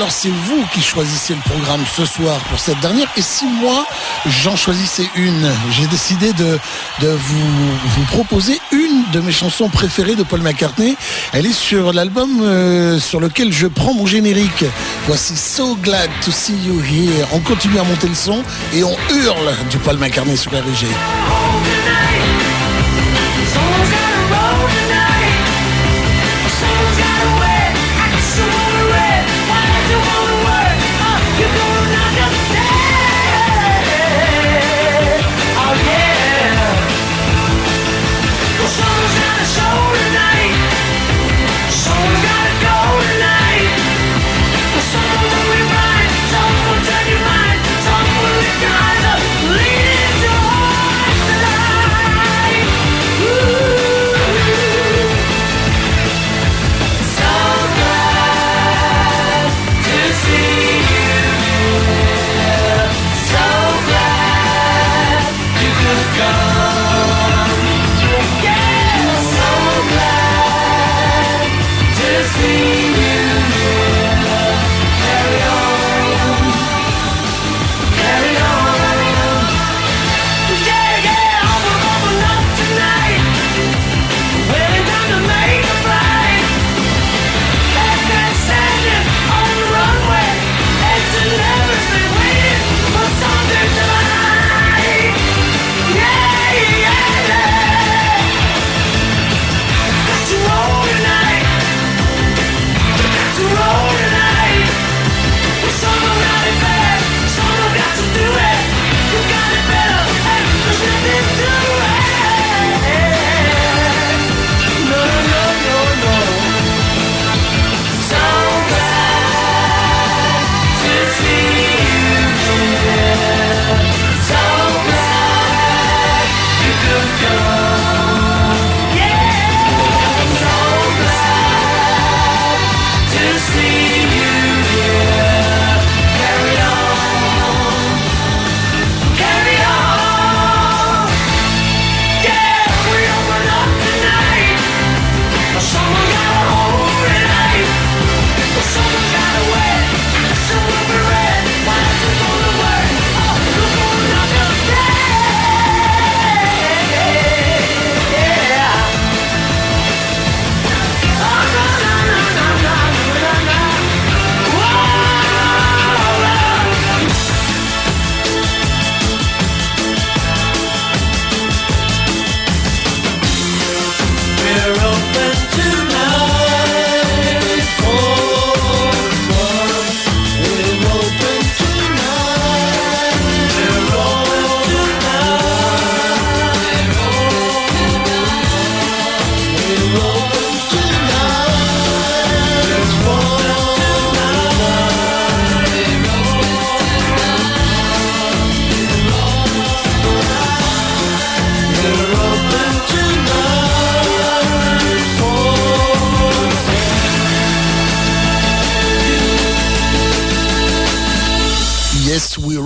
Alors c'est vous qui choisissez le programme ce soir pour cette dernière. Et si moi j'en choisissais une, j'ai décidé de, vous, proposer une de mes chansons préférées de Paul McCartney. Elle est sur l'album euh, sur lequel je prends mon générique. Voici So Glad to See You Here. On continue à monter le son et on hurle du Paul McCartney sur RG. Yes,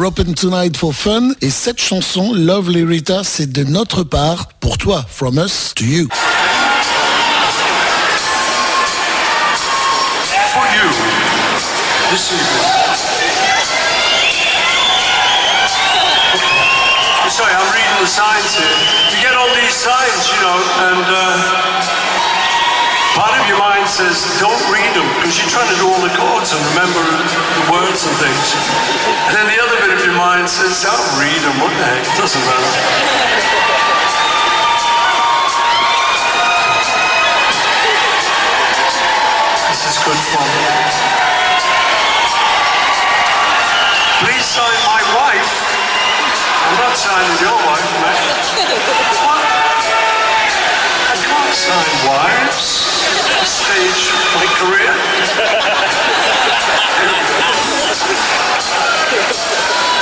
open tonight for fun. Et cette chanson, Lovely Rita, c'est de notre part, pour toi, from us to you. for you this evening. Sorry, I'm reading the signs here. You get all these signs, you know, and uh, says, don't read them, because you're trying to do all the chords and remember the words and things. And then the other bit of your mind says, I'll read them, what the heck, it doesn't matter. This is good fun. Please sign my wife. I'm not signing your wife. What? I can't sign wives. Stage of my career.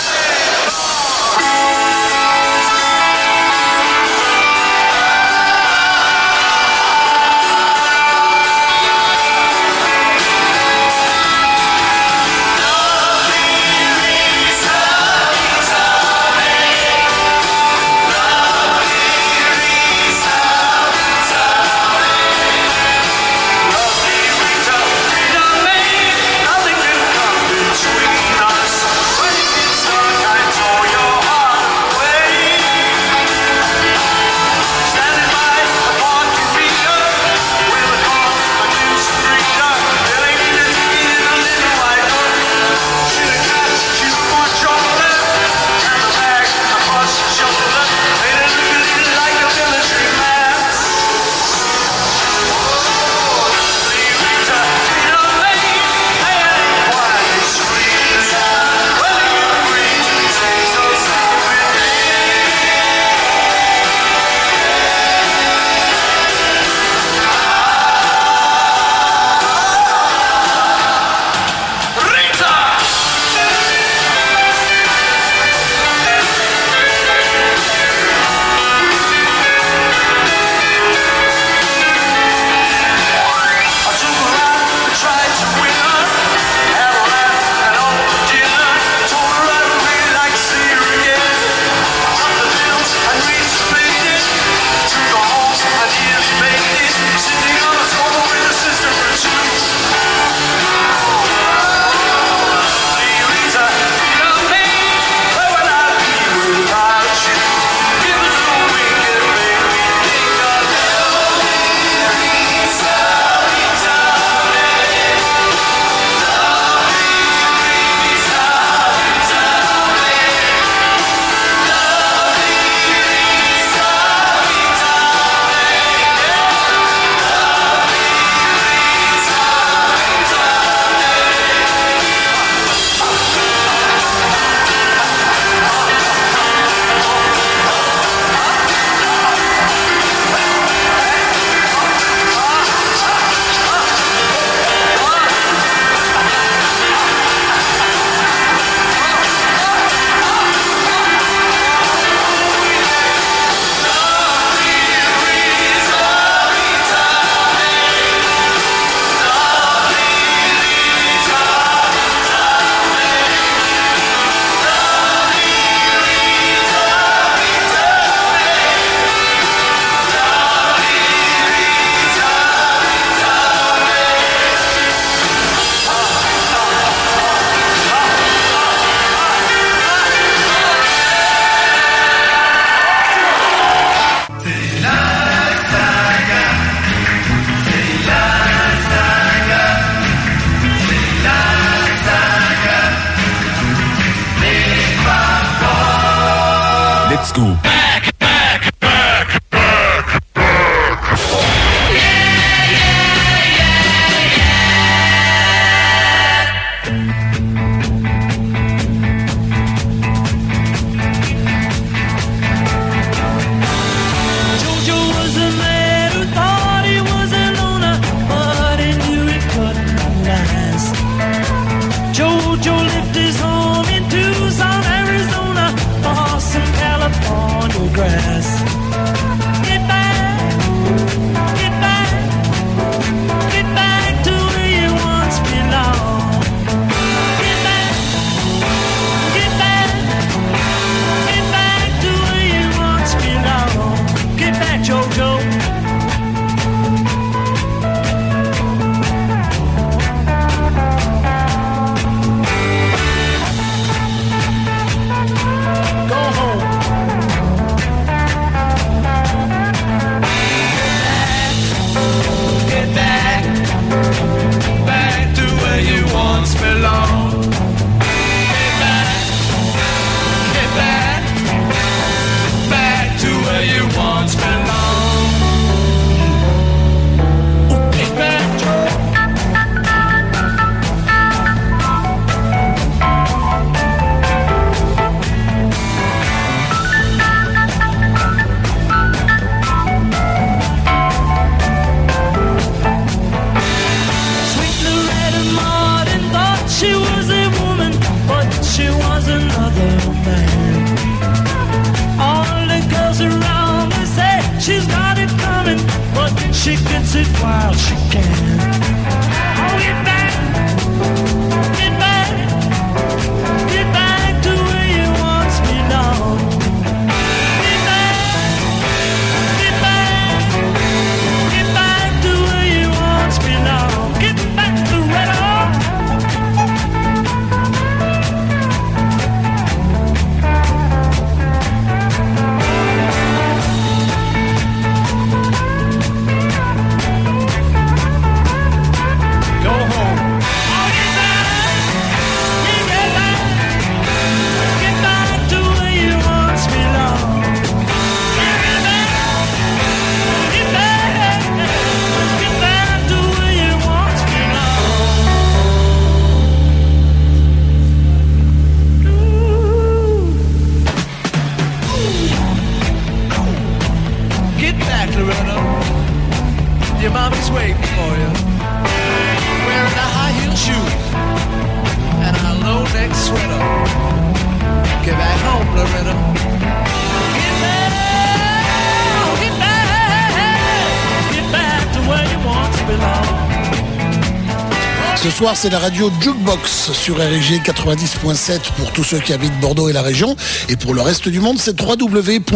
c'est la radio Jukebox sur RG 90.7 pour tous ceux qui habitent Bordeaux et la région. Et pour le reste du monde, c'est www.rigfm.fr.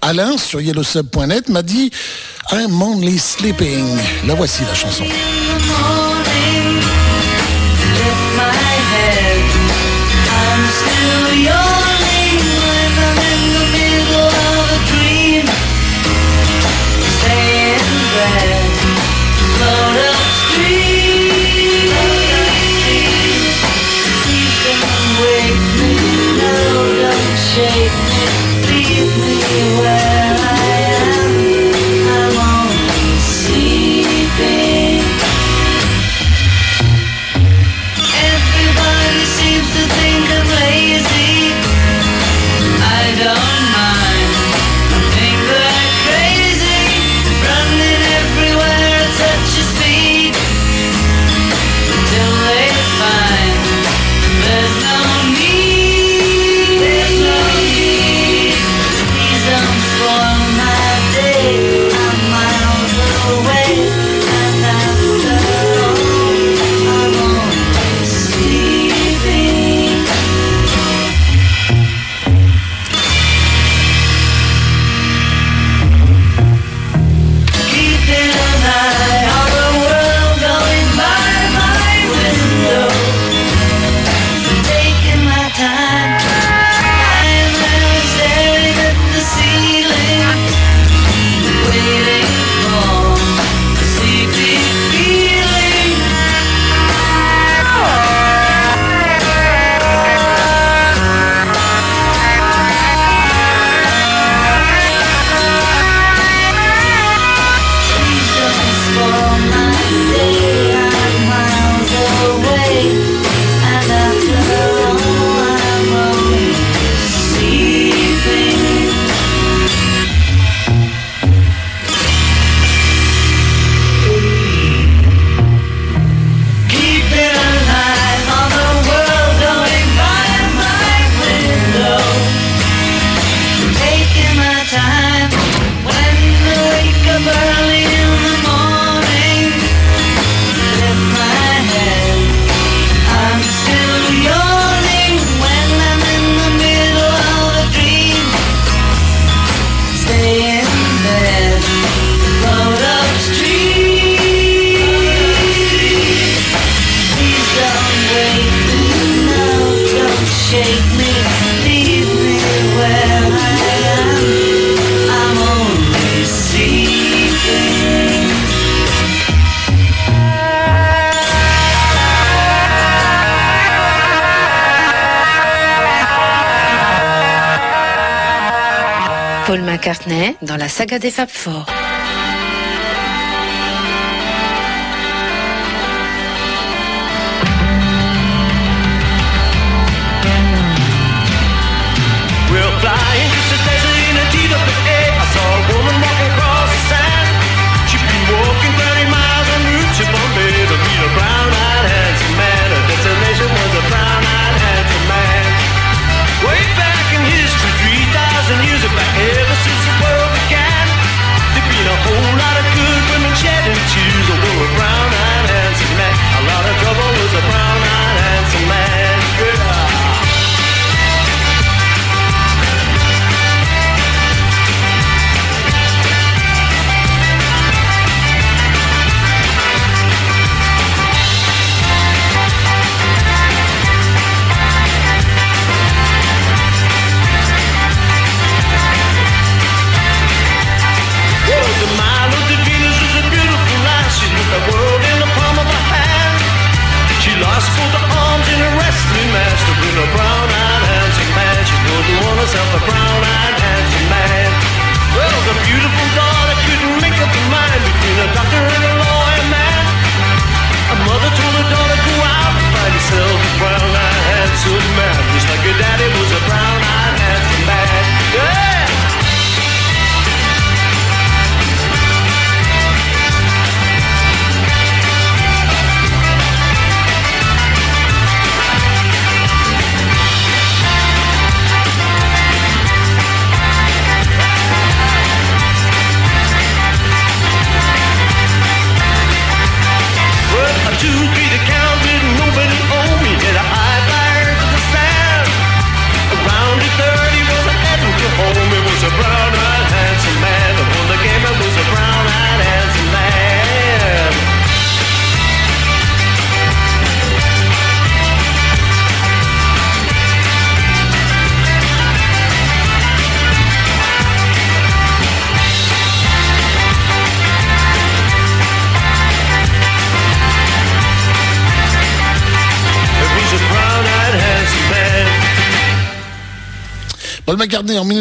Alain, sur yellowsub.net, m'a dit I'm only sleeping. La voici la chanson. la saga des Fab Four.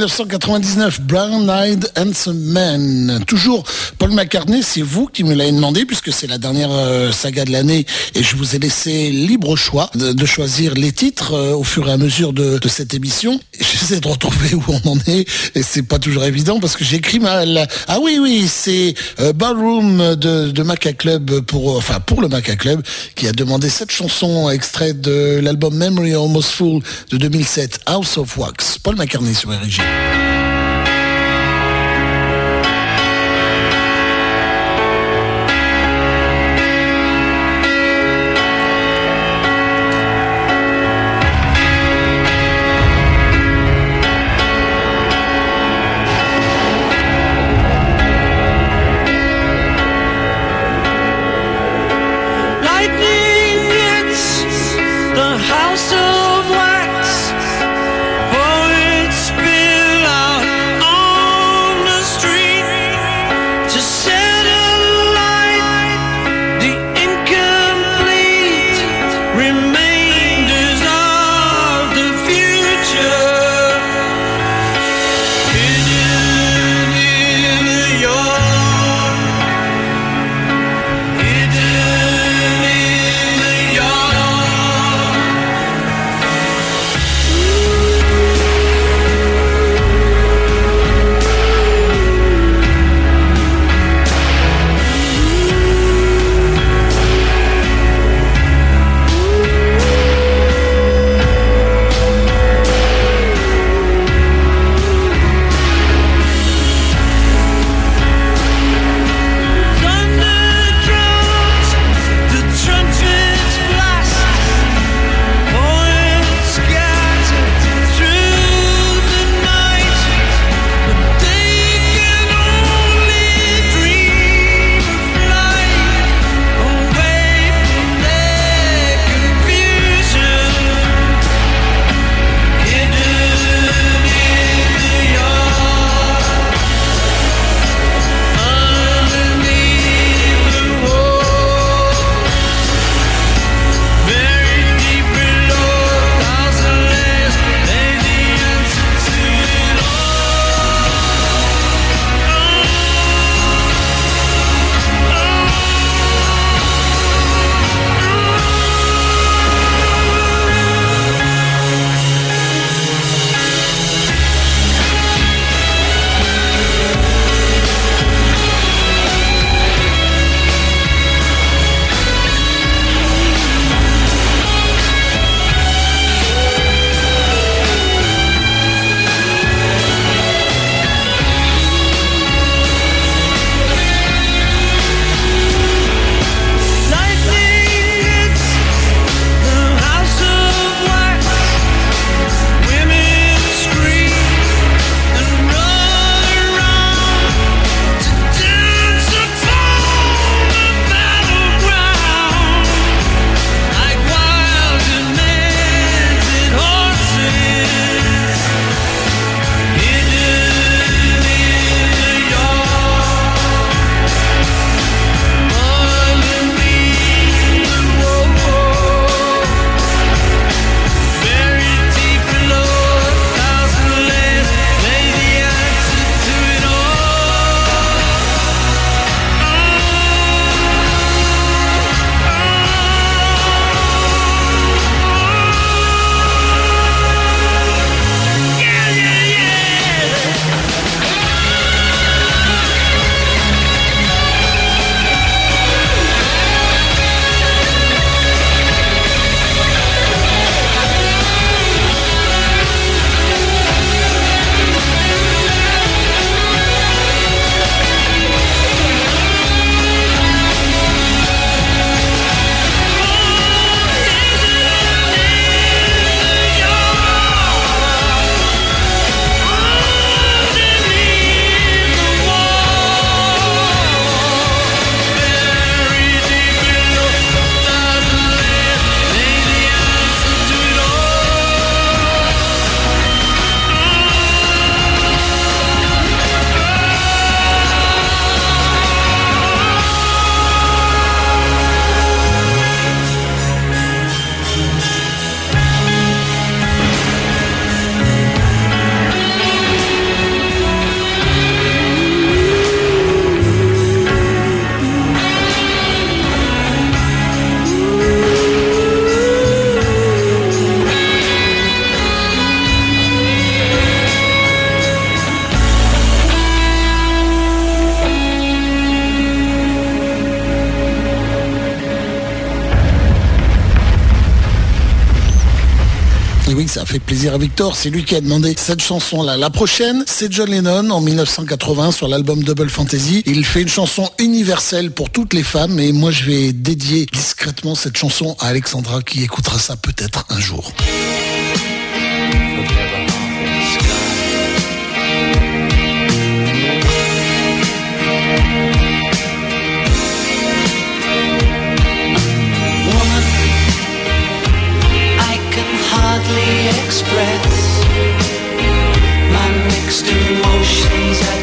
1999, Brown Eyed Handsome Man. Toujours Paul McCartney, c'est vous qui me l'avez demandé puisque c'est la dernière euh, saga de l'année et je vous ai laissé libre choix de, choisir les titres euh, au fur et à mesure de, cette émission. J'essaie de retrouver où on en est et c'est pas toujours évident parce que j'écris mal. Ah oui, oui, c'est euh, Ballroom de, Maca Club pour, le Maca Club qui a demandé cette chanson extraite de l'album Memory Almost Full de 2007, House of Wax. Paul McCartney sur RG. C'est lui qui a demandé cette chanson-là. La prochaine, c'est John Lennon en 1980 sur l'album Double Fantasy. Il fait une chanson universelle pour toutes les femmes et moi je vais dédier discrètement cette chanson à Alexandra qui écoutera ça peut-être un jour. Express. My mixed emotions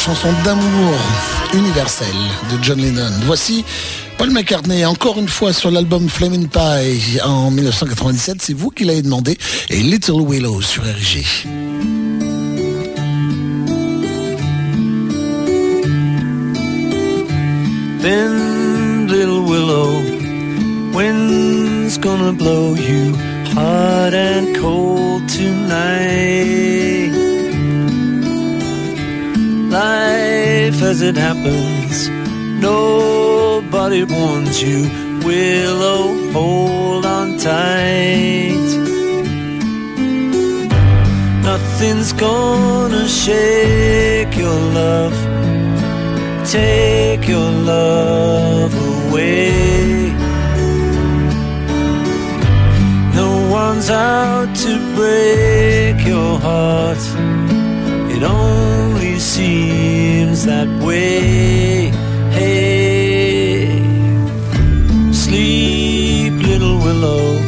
chanson d'amour universelle de John Lennon. Voici Paul McCartney, encore une fois sur l'album Flamin' Pie en 1997, c'est vous qui l'avez demandé, et Little Willow sur RG. Life as it happens, nobody warns you. Willow, hold on tight. Nothing's gonna shake your love take your love away. No one's out to break your heart. Seems that way. Hey, sleep, little willow.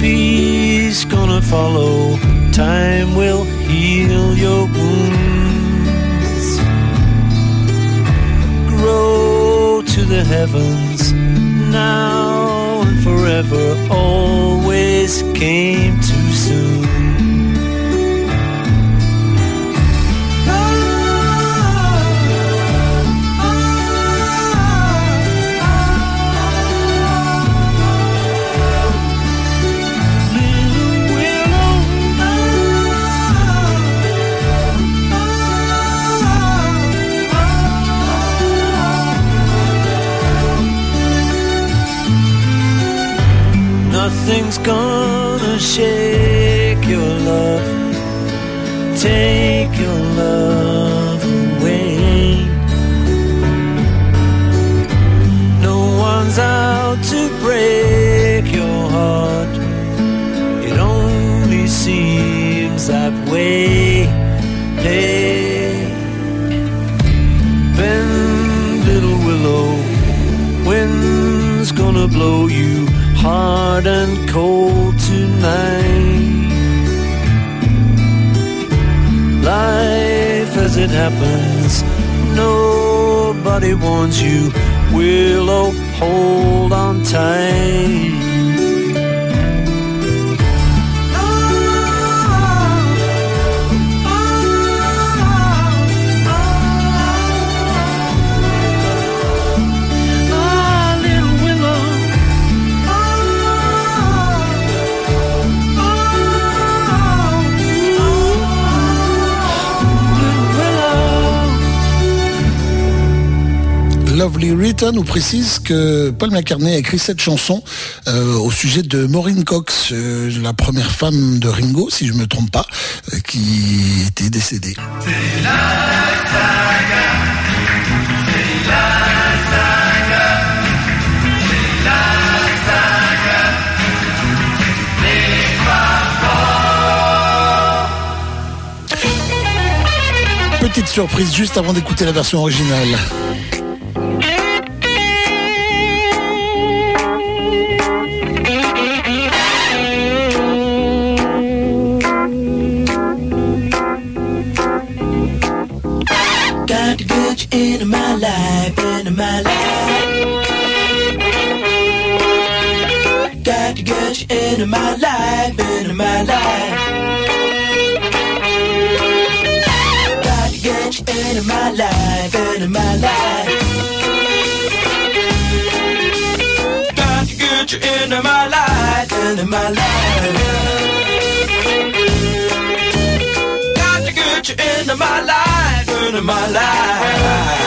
Peace gonna follow. Time will heal your wounds grow to the heavens now and forever always came nothing's gonna shake your love, take your love hard and cold tonight. Life as it happens, nobody warns you. Willow, hold on tight. Lovely Rita nous précise que Paul McCartney a écrit cette chanson euh, au sujet de Maureen Cox, euh, la première femme de Ringo, si je me trompe pas, euh, qui était décédée. Petite surprise juste avant d'écouter la version originale. Into my life, into my life. Got to get you into my life, into my life. Got to get you into my life, into my life. Got to get you into my life, into my life.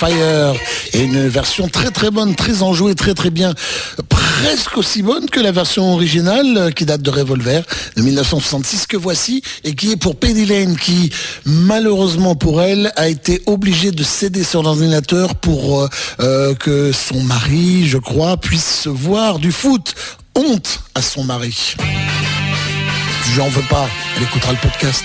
Fire et une version très très bonne, très enjouée, très très bien, presque aussi bonne que la version originale euh, qui date de Revolver de 1966 que voici et qui est pour Penny Lane qui malheureusement pour elle a été obligée de céder son ordinateur pour euh, euh, que son mari, je crois, puisse voir du foot. Honte à son mari. Je n'en veux pas, elle écoutera le podcast.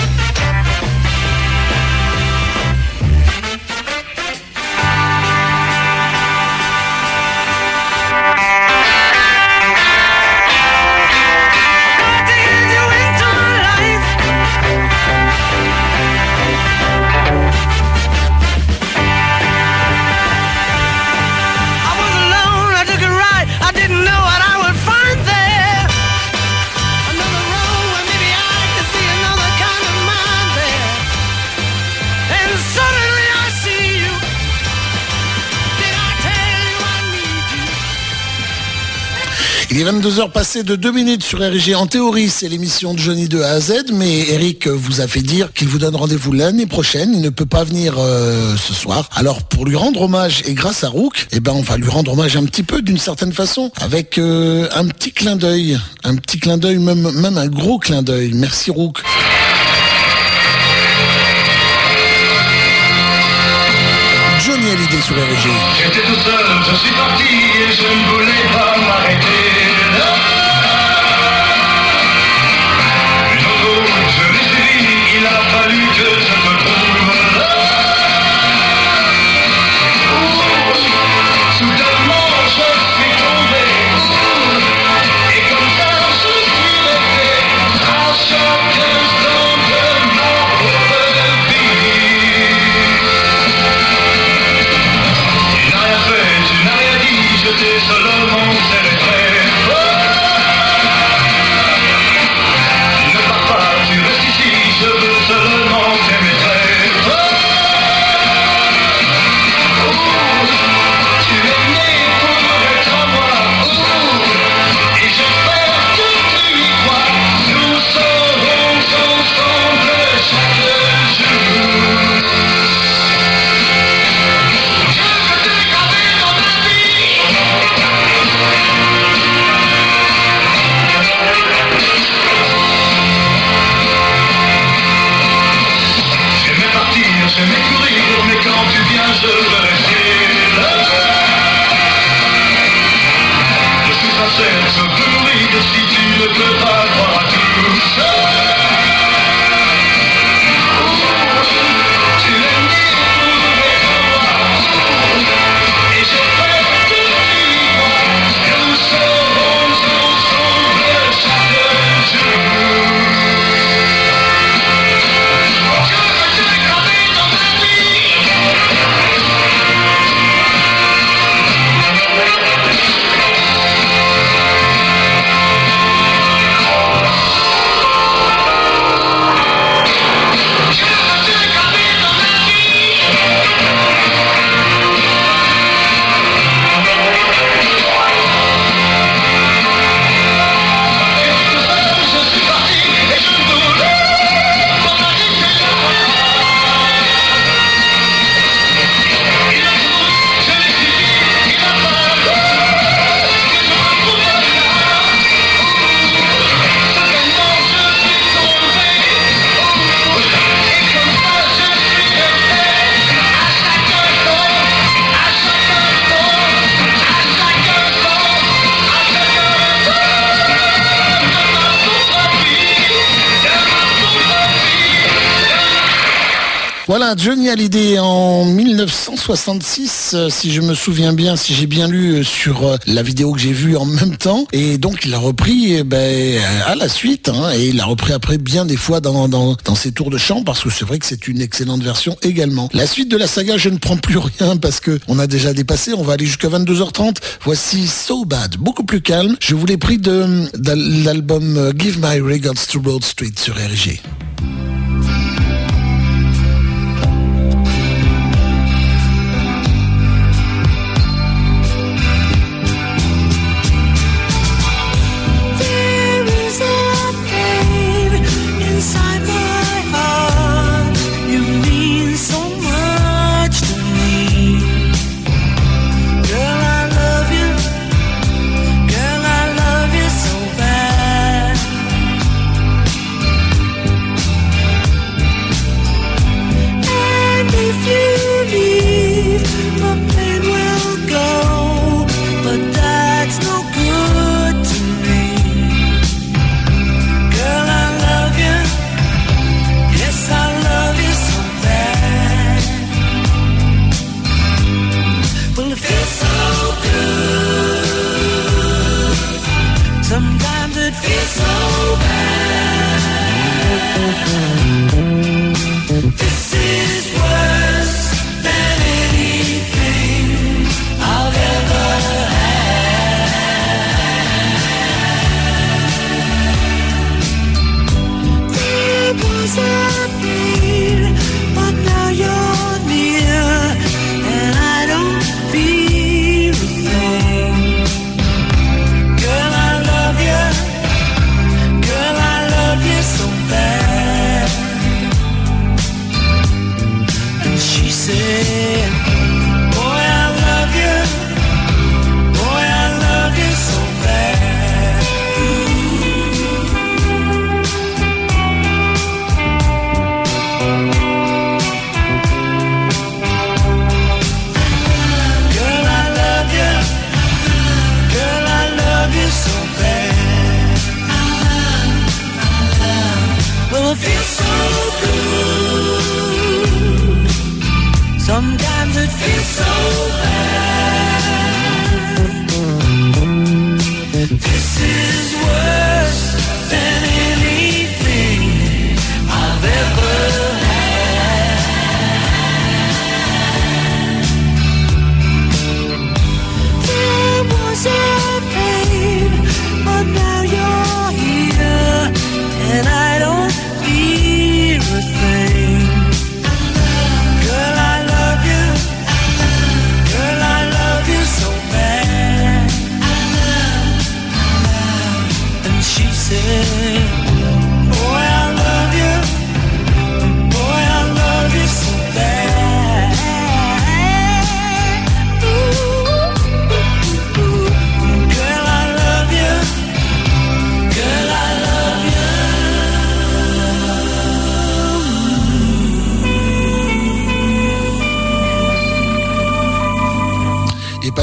22h passé de 2 minutes sur RG. En théorie, c'est l'émission de Johnny de à Z, mais Eric vous a fait dire qu'il vous donne rendez-vous l'année prochaine. Il ne peut pas venir euh, ce soir. Alors, pour lui rendre hommage, et grâce à Rook, eh ben, on va lui rendre hommage un petit peu d'une certaine façon, avec euh, un petit clin d'œil. Un petit clin d'œil, même, même un gros clin d'œil. Merci Rook. Johnny Hallyday sur RG. J'étais tout seul, je suis parti et je ne voulais pas m'arrêter. 66, euh, si je me souviens bien, si j'ai bien lu euh, sur euh, la vidéo que j'ai vue en même temps. Et donc il a repris eh ben, à la suite. Hein. Et il a repris après bien des fois dans, ses tours de chant, parce que c'est vrai que c'est une excellente version également. La suite de la saga, je ne prends plus rien parce que on a déjà dépassé. On va aller jusqu'à 22h30. Voici So Bad, beaucoup plus calme. Je vous l'ai pris de, l'album Give My Regards to Broad Street sur RG.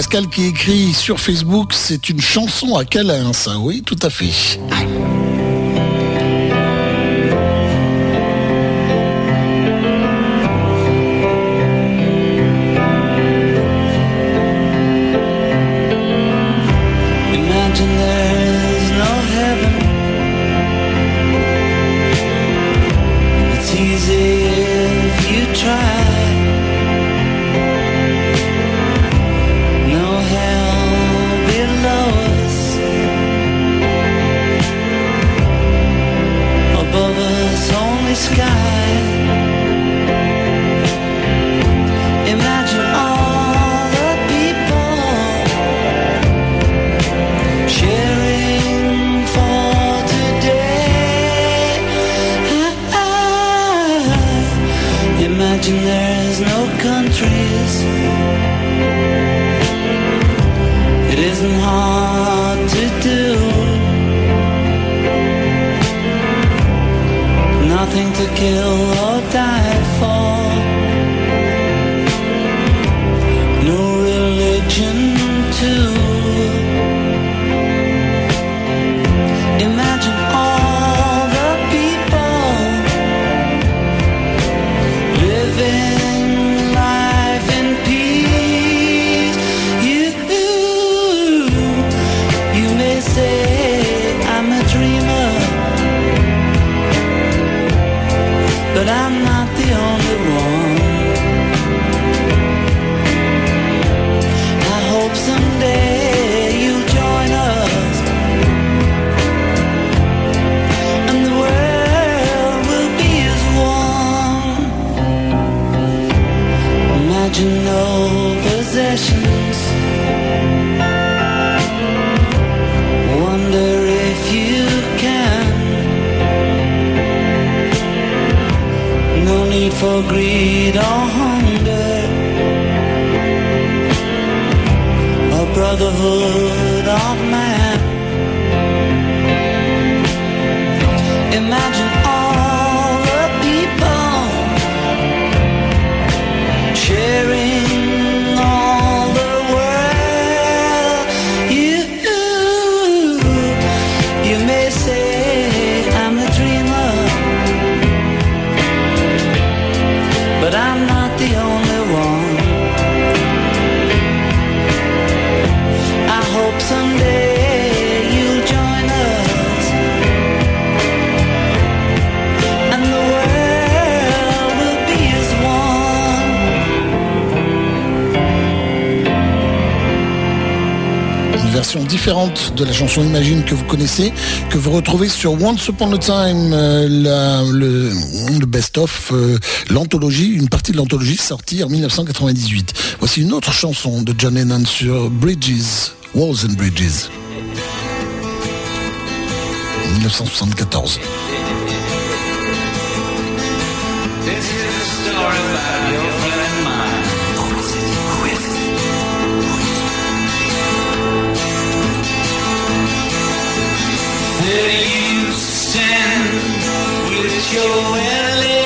Pascal qui écrit sur Facebook, c'est une chanson à Calins, oui, tout à fait. Que vous connaissez, que vous retrouvez sur Once Upon a Time, euh, le, best-of, euh, l'anthologie, une partie de l'anthologie sortie en 1998. Voici une autre chanson de John Lennon sur Bridges, Walls and Bridges. 1974. This is a story about your with your LA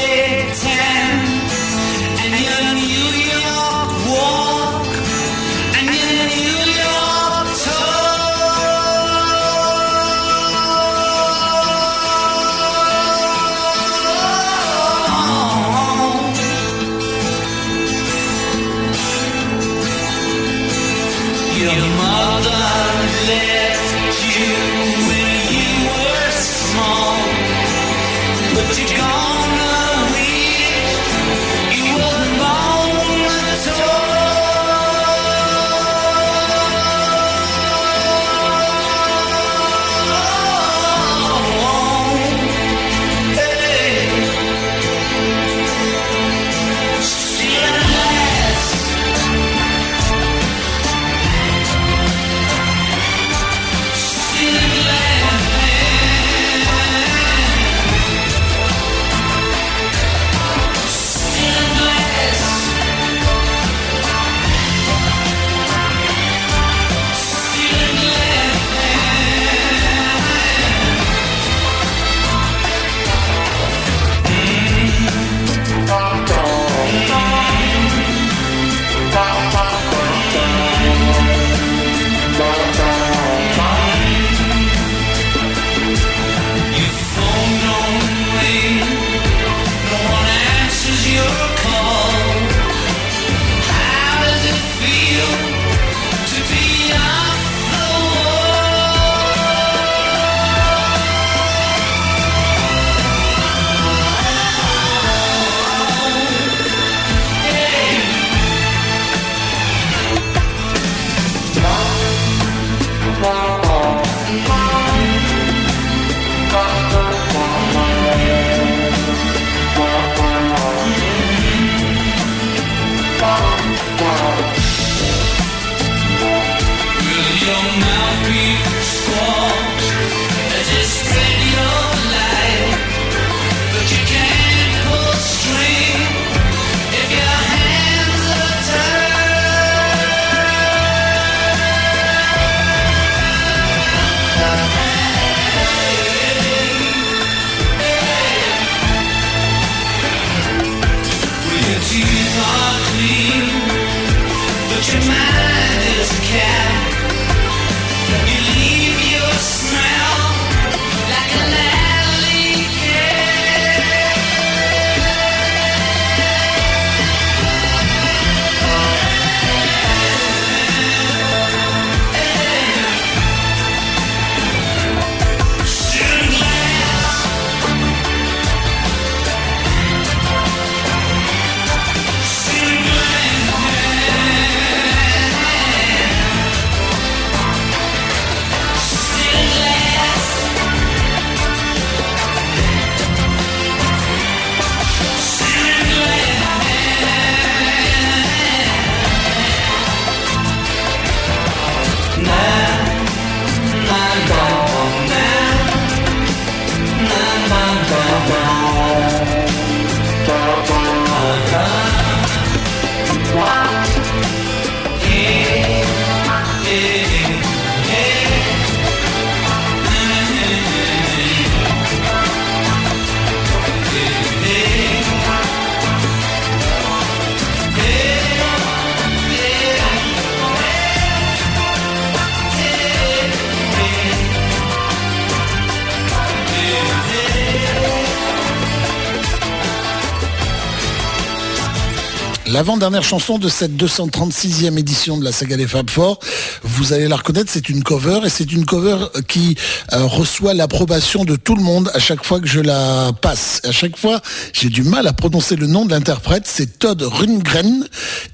L'avant-dernière chanson de cette 236e édition de la saga des Fab Four, vous allez la reconnaître, c'est une cover et c'est une cover qui euh, reçoit l'approbation de tout le monde à chaque fois que je la passe. À chaque fois, j'ai du mal à prononcer le nom de l'interprète, c'est Todd Rundgren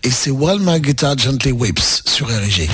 et c'est While My Guitar Gently Whips sur RG.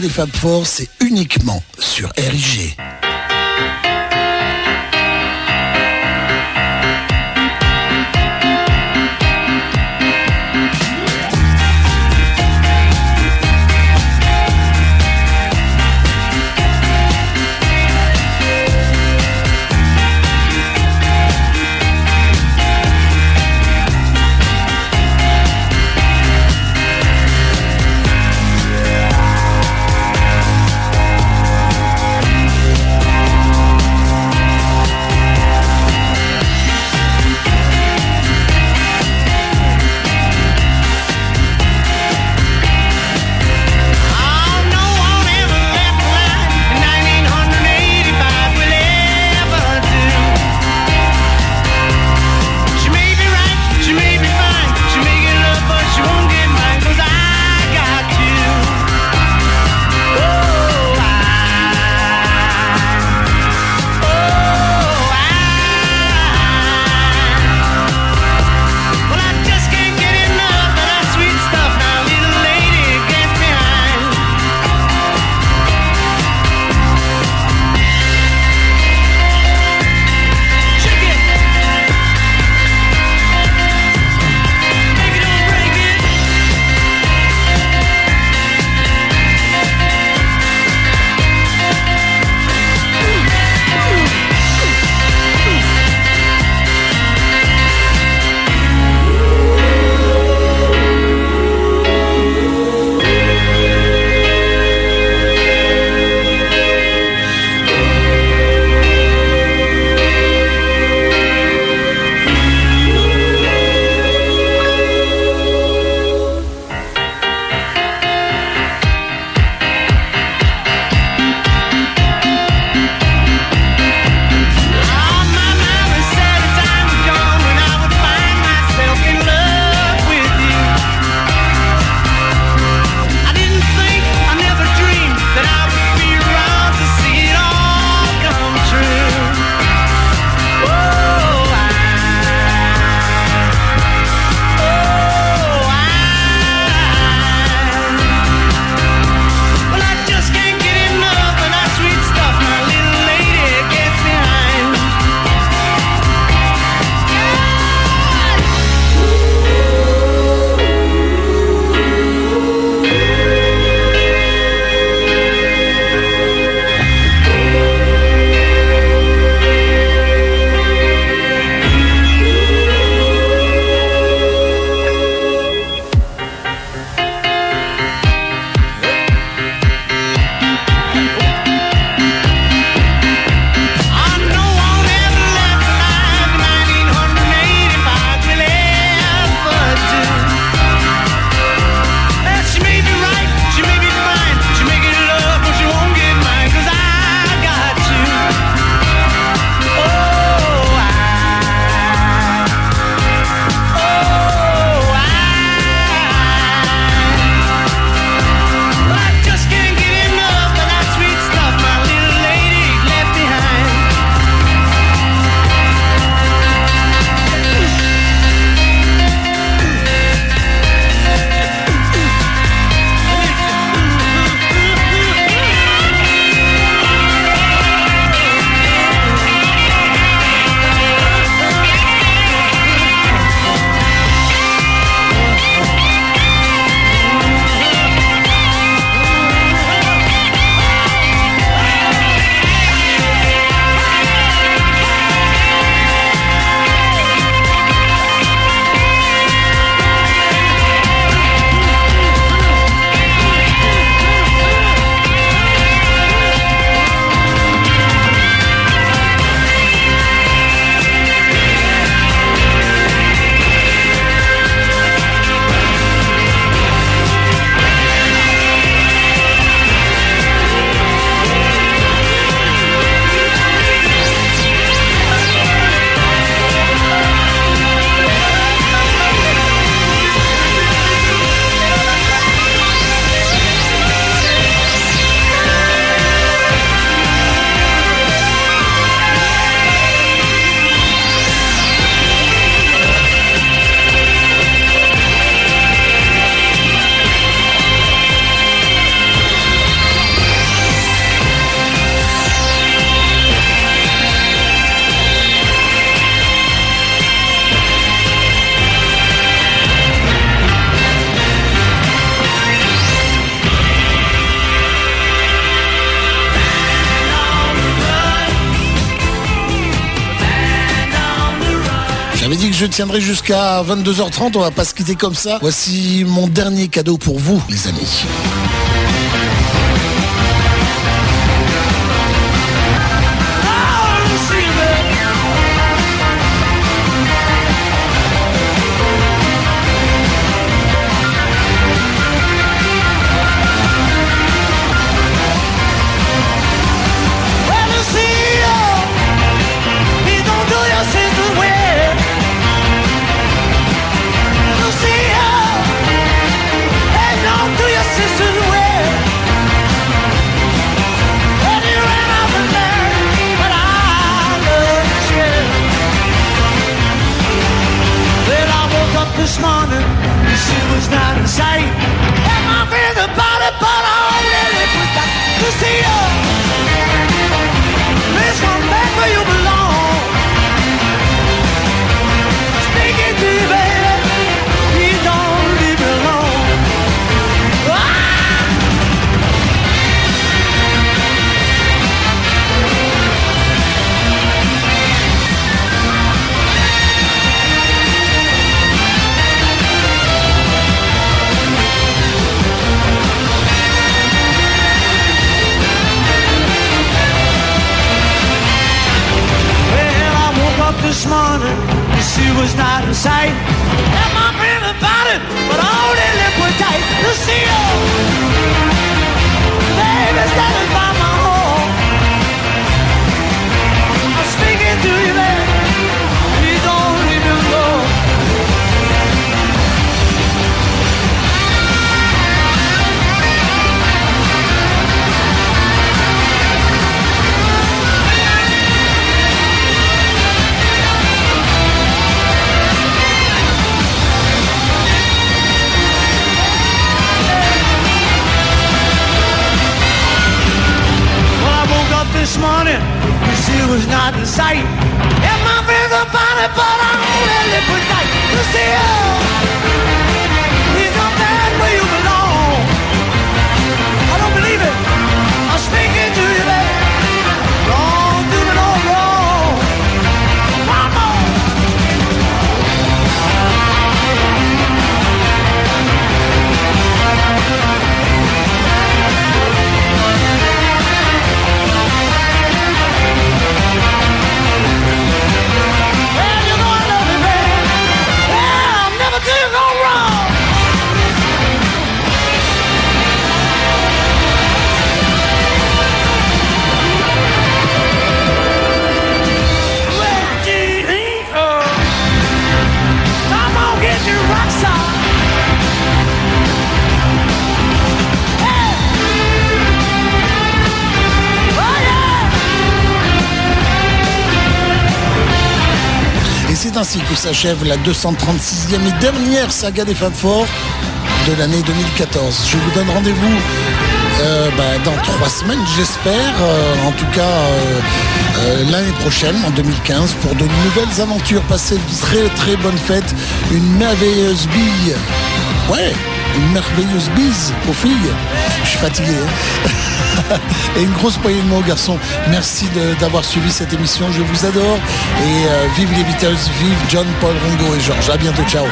Des Fab Four, c'est uniquement sur RIG. Je tiendrai jusqu'à 22h30. On va pas se quitter comme ça. Voici mon dernier cadeau pour vous, les amis. La 236e et dernière saga des Fab Four de l'année 2014. Je vous donne rendez-vous euh, bah, dans trois semaines, j'espère. Euh, en tout cas, euh, l'année prochaine, en 2015, pour de nouvelles aventures. Passez de très très bonnes fêtes. Une merveilleuse bille. Ouais, une merveilleuse bise aux filles. Je suis fatigué. hein. et une grosse poignée de mots, garçons. Merci d'avoir suivi cette émission. Je vous adore. Et euh, vive les Beatles, vive John, Paul, Ringo et George. À bientôt. Ciao.